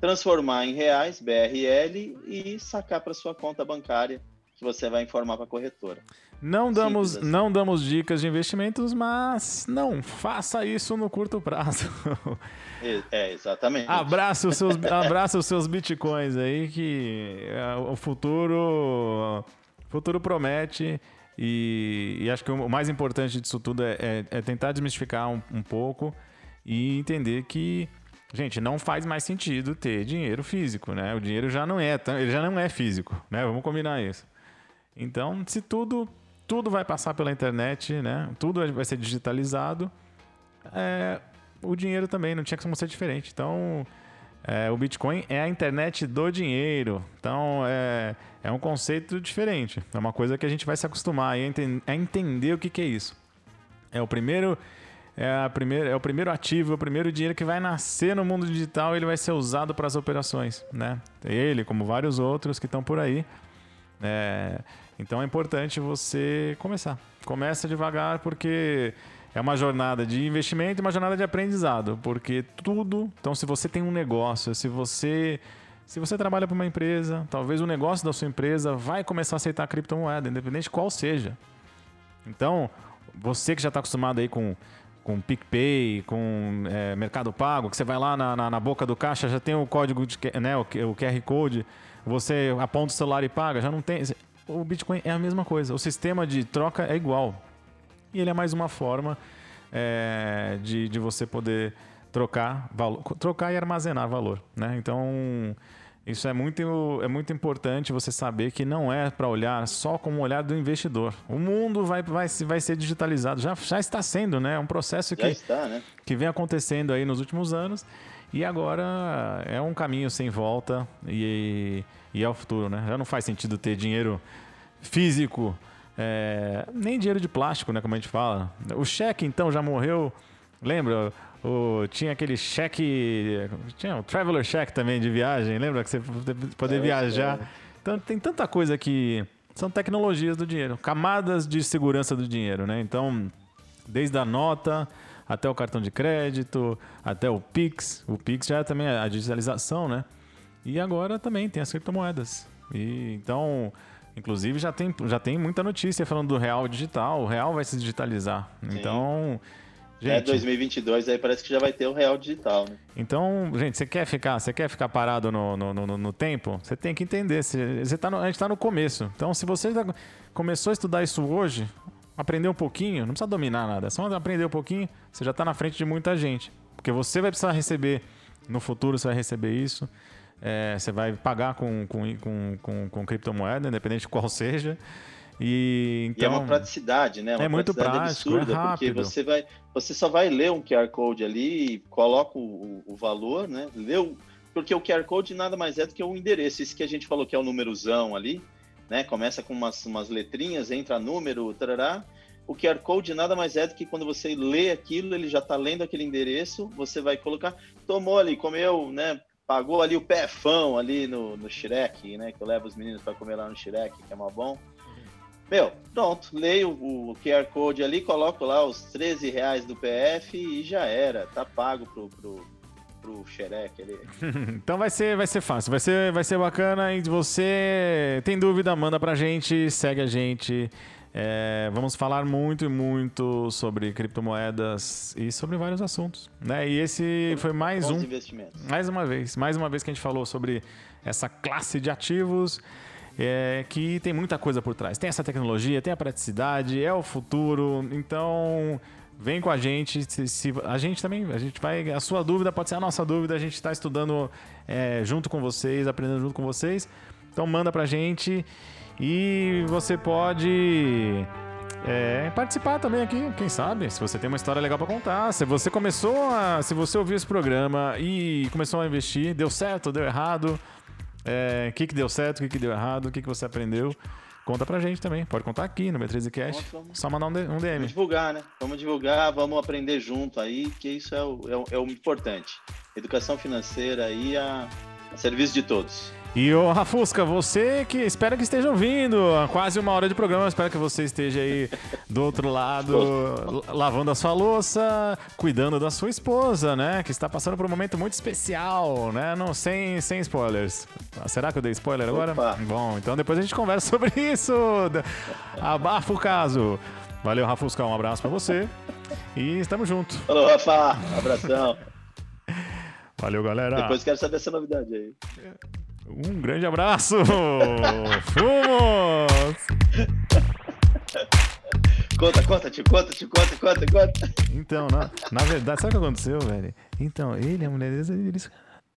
[SPEAKER 2] transformar em reais, BRL, e sacar para sua conta bancária, que você vai informar para a corretora.
[SPEAKER 1] Não damos, assim. não damos dicas de investimentos, mas não faça isso no curto prazo.
[SPEAKER 2] É, exatamente.
[SPEAKER 1] Abraça os seus, abraça os seus bitcoins aí, que é, o futuro, o futuro promete. E, e, acho que o mais importante disso tudo é, é, é tentar desmistificar um, um pouco e entender que Gente, não faz mais sentido ter dinheiro físico, né? O dinheiro já não é, ele já não é físico, né? Vamos combinar isso. Então, se tudo tudo vai passar pela internet, né? Tudo vai ser digitalizado. É, o dinheiro também não tinha como ser diferente. Então, é, o Bitcoin é a internet do dinheiro. Então, é, é um conceito diferente. É uma coisa que a gente vai se acostumar a, a entender o que, que é isso. É o primeiro é, a primeira, é o primeiro ativo, é o primeiro dinheiro que vai nascer no mundo digital e ele vai ser usado para as operações, né? Ele, como vários outros que estão por aí. É, então é importante você começar. Começa devagar porque é uma jornada de investimento e uma jornada de aprendizado, porque tudo. Então, se você tem um negócio, se você se você trabalha para uma empresa, talvez o negócio da sua empresa vai começar a aceitar criptomoeda, independente de qual seja. Então, você que já está acostumado aí com com PicPay, com é, Mercado Pago, que você vai lá na, na, na, boca do caixa, já tem o código, de, né, o, o QR Code, você aponta o celular e paga, já não tem. O Bitcoin é a mesma coisa. O sistema de troca é igual. E ele é mais uma forma é, de, de você poder trocar, valor, trocar e armazenar valor. Né? Então, isso é muito, é muito importante você saber que não é para olhar só como o olhar do investidor. O mundo vai, vai, vai ser digitalizado, já, já está sendo, né? É um processo que,
[SPEAKER 2] está, né?
[SPEAKER 1] que vem acontecendo aí nos últimos anos e agora é um caminho sem volta e, e é o futuro, né? Já não faz sentido ter dinheiro físico, é, nem dinheiro de plástico, né? Como a gente fala. O cheque, então, já morreu. Lembra? O, tinha aquele cheque. Tinha o Traveler Check também de viagem, lembra? Que você poder é, viajar. É. Então tem tanta coisa que. São tecnologias do dinheiro, camadas de segurança do dinheiro, né? Então, desde a nota até o cartão de crédito, até o Pix. O Pix já é também a digitalização, né? E agora também tem as criptomoedas. E, então, inclusive, já tem, já tem muita notícia falando do real digital. O real vai se digitalizar. Sim. Então
[SPEAKER 2] Gente, é 2022 aí parece que já vai ter o real digital, né?
[SPEAKER 1] Então, gente, você quer ficar, você quer ficar parado no, no, no, no tempo? Você tem que entender. Você, você tá no, a gente está no começo. Então, se você já começou a estudar isso hoje, aprender um pouquinho, não precisa dominar nada, é só aprender um pouquinho, você já está na frente de muita gente. Porque você vai precisar receber, no futuro você vai receber isso. É, você vai pagar com, com, com, com, com criptomoeda, independente de qual seja. E, então,
[SPEAKER 2] e é uma então, praticidade, né? Uma
[SPEAKER 1] é muito prático, é absurda, é rápido.
[SPEAKER 2] porque você vai, você só vai ler um QR Code ali, coloca o, o valor, né? Leu, porque o QR Code nada mais é do que um endereço. Isso que a gente falou que é o númerozão ali, né? Começa com umas, umas letrinhas, entra número, tarará. O QR Code nada mais é do que quando você lê aquilo, ele já está lendo aquele endereço, você vai colocar, tomou ali, comeu, né? Pagou ali o pé-fão ali no, no Shrek, né? Que eu levo os meninos para comer lá no Shrek, que é mal bom. Meu, pronto, leio o QR Code ali, coloco lá os 13 reais do PF e já era, tá pago pro, pro, pro xereque ali.
[SPEAKER 1] então vai ser, vai ser fácil, vai ser, vai ser bacana. E você tem dúvida, manda pra gente, segue a gente. É, vamos falar muito e muito sobre criptomoedas e sobre vários assuntos. Né? E esse foi mais um. Mais uma vez, mais uma vez que a gente falou sobre essa classe de ativos é, que tem muita coisa por trás. Tem essa tecnologia, tem a praticidade, é o futuro. Então, vem com a gente. Se, se, a gente também, a gente vai. A sua dúvida pode ser a nossa dúvida. A gente está estudando é, junto com vocês, aprendendo junto com vocês. Então, manda pra gente e você pode. É, participar também aqui, quem sabe? Se você tem uma história legal para contar, se você começou a, se você ouviu esse programa e começou a investir, deu certo, deu errado, é, o que, que deu certo, o que, que deu errado, o que, que você aprendeu. Conta pra gente também. Pode contar aqui no B13Cast. Só mandar um DM.
[SPEAKER 2] Vamos divulgar, né? Vamos divulgar, vamos aprender junto aí, que isso é o, é o, é o importante. Educação financeira aí a, a serviço de todos.
[SPEAKER 1] E o Rafusca, você que espera que esteja ouvindo, quase uma hora de programa, espero que você esteja aí do outro lado, lavando a sua louça, cuidando da sua esposa, né? Que está passando por um momento muito especial, né? Não, sem, sem spoilers. Será que eu dei spoiler agora?
[SPEAKER 2] Opa.
[SPEAKER 1] Bom, então depois a gente conversa sobre isso. Abafa o caso. Valeu, Rafusca, um abraço para você. E estamos juntos.
[SPEAKER 2] Falou, Rafa. Abração.
[SPEAKER 1] Valeu, galera.
[SPEAKER 2] Depois quero saber essa novidade aí.
[SPEAKER 1] Um grande abraço! Fomos!
[SPEAKER 2] Conta, conta, te conta, te conta, conta, conta.
[SPEAKER 1] Então, na, na verdade, sabe o que aconteceu, velho? Então, ele e a mulher dele, eles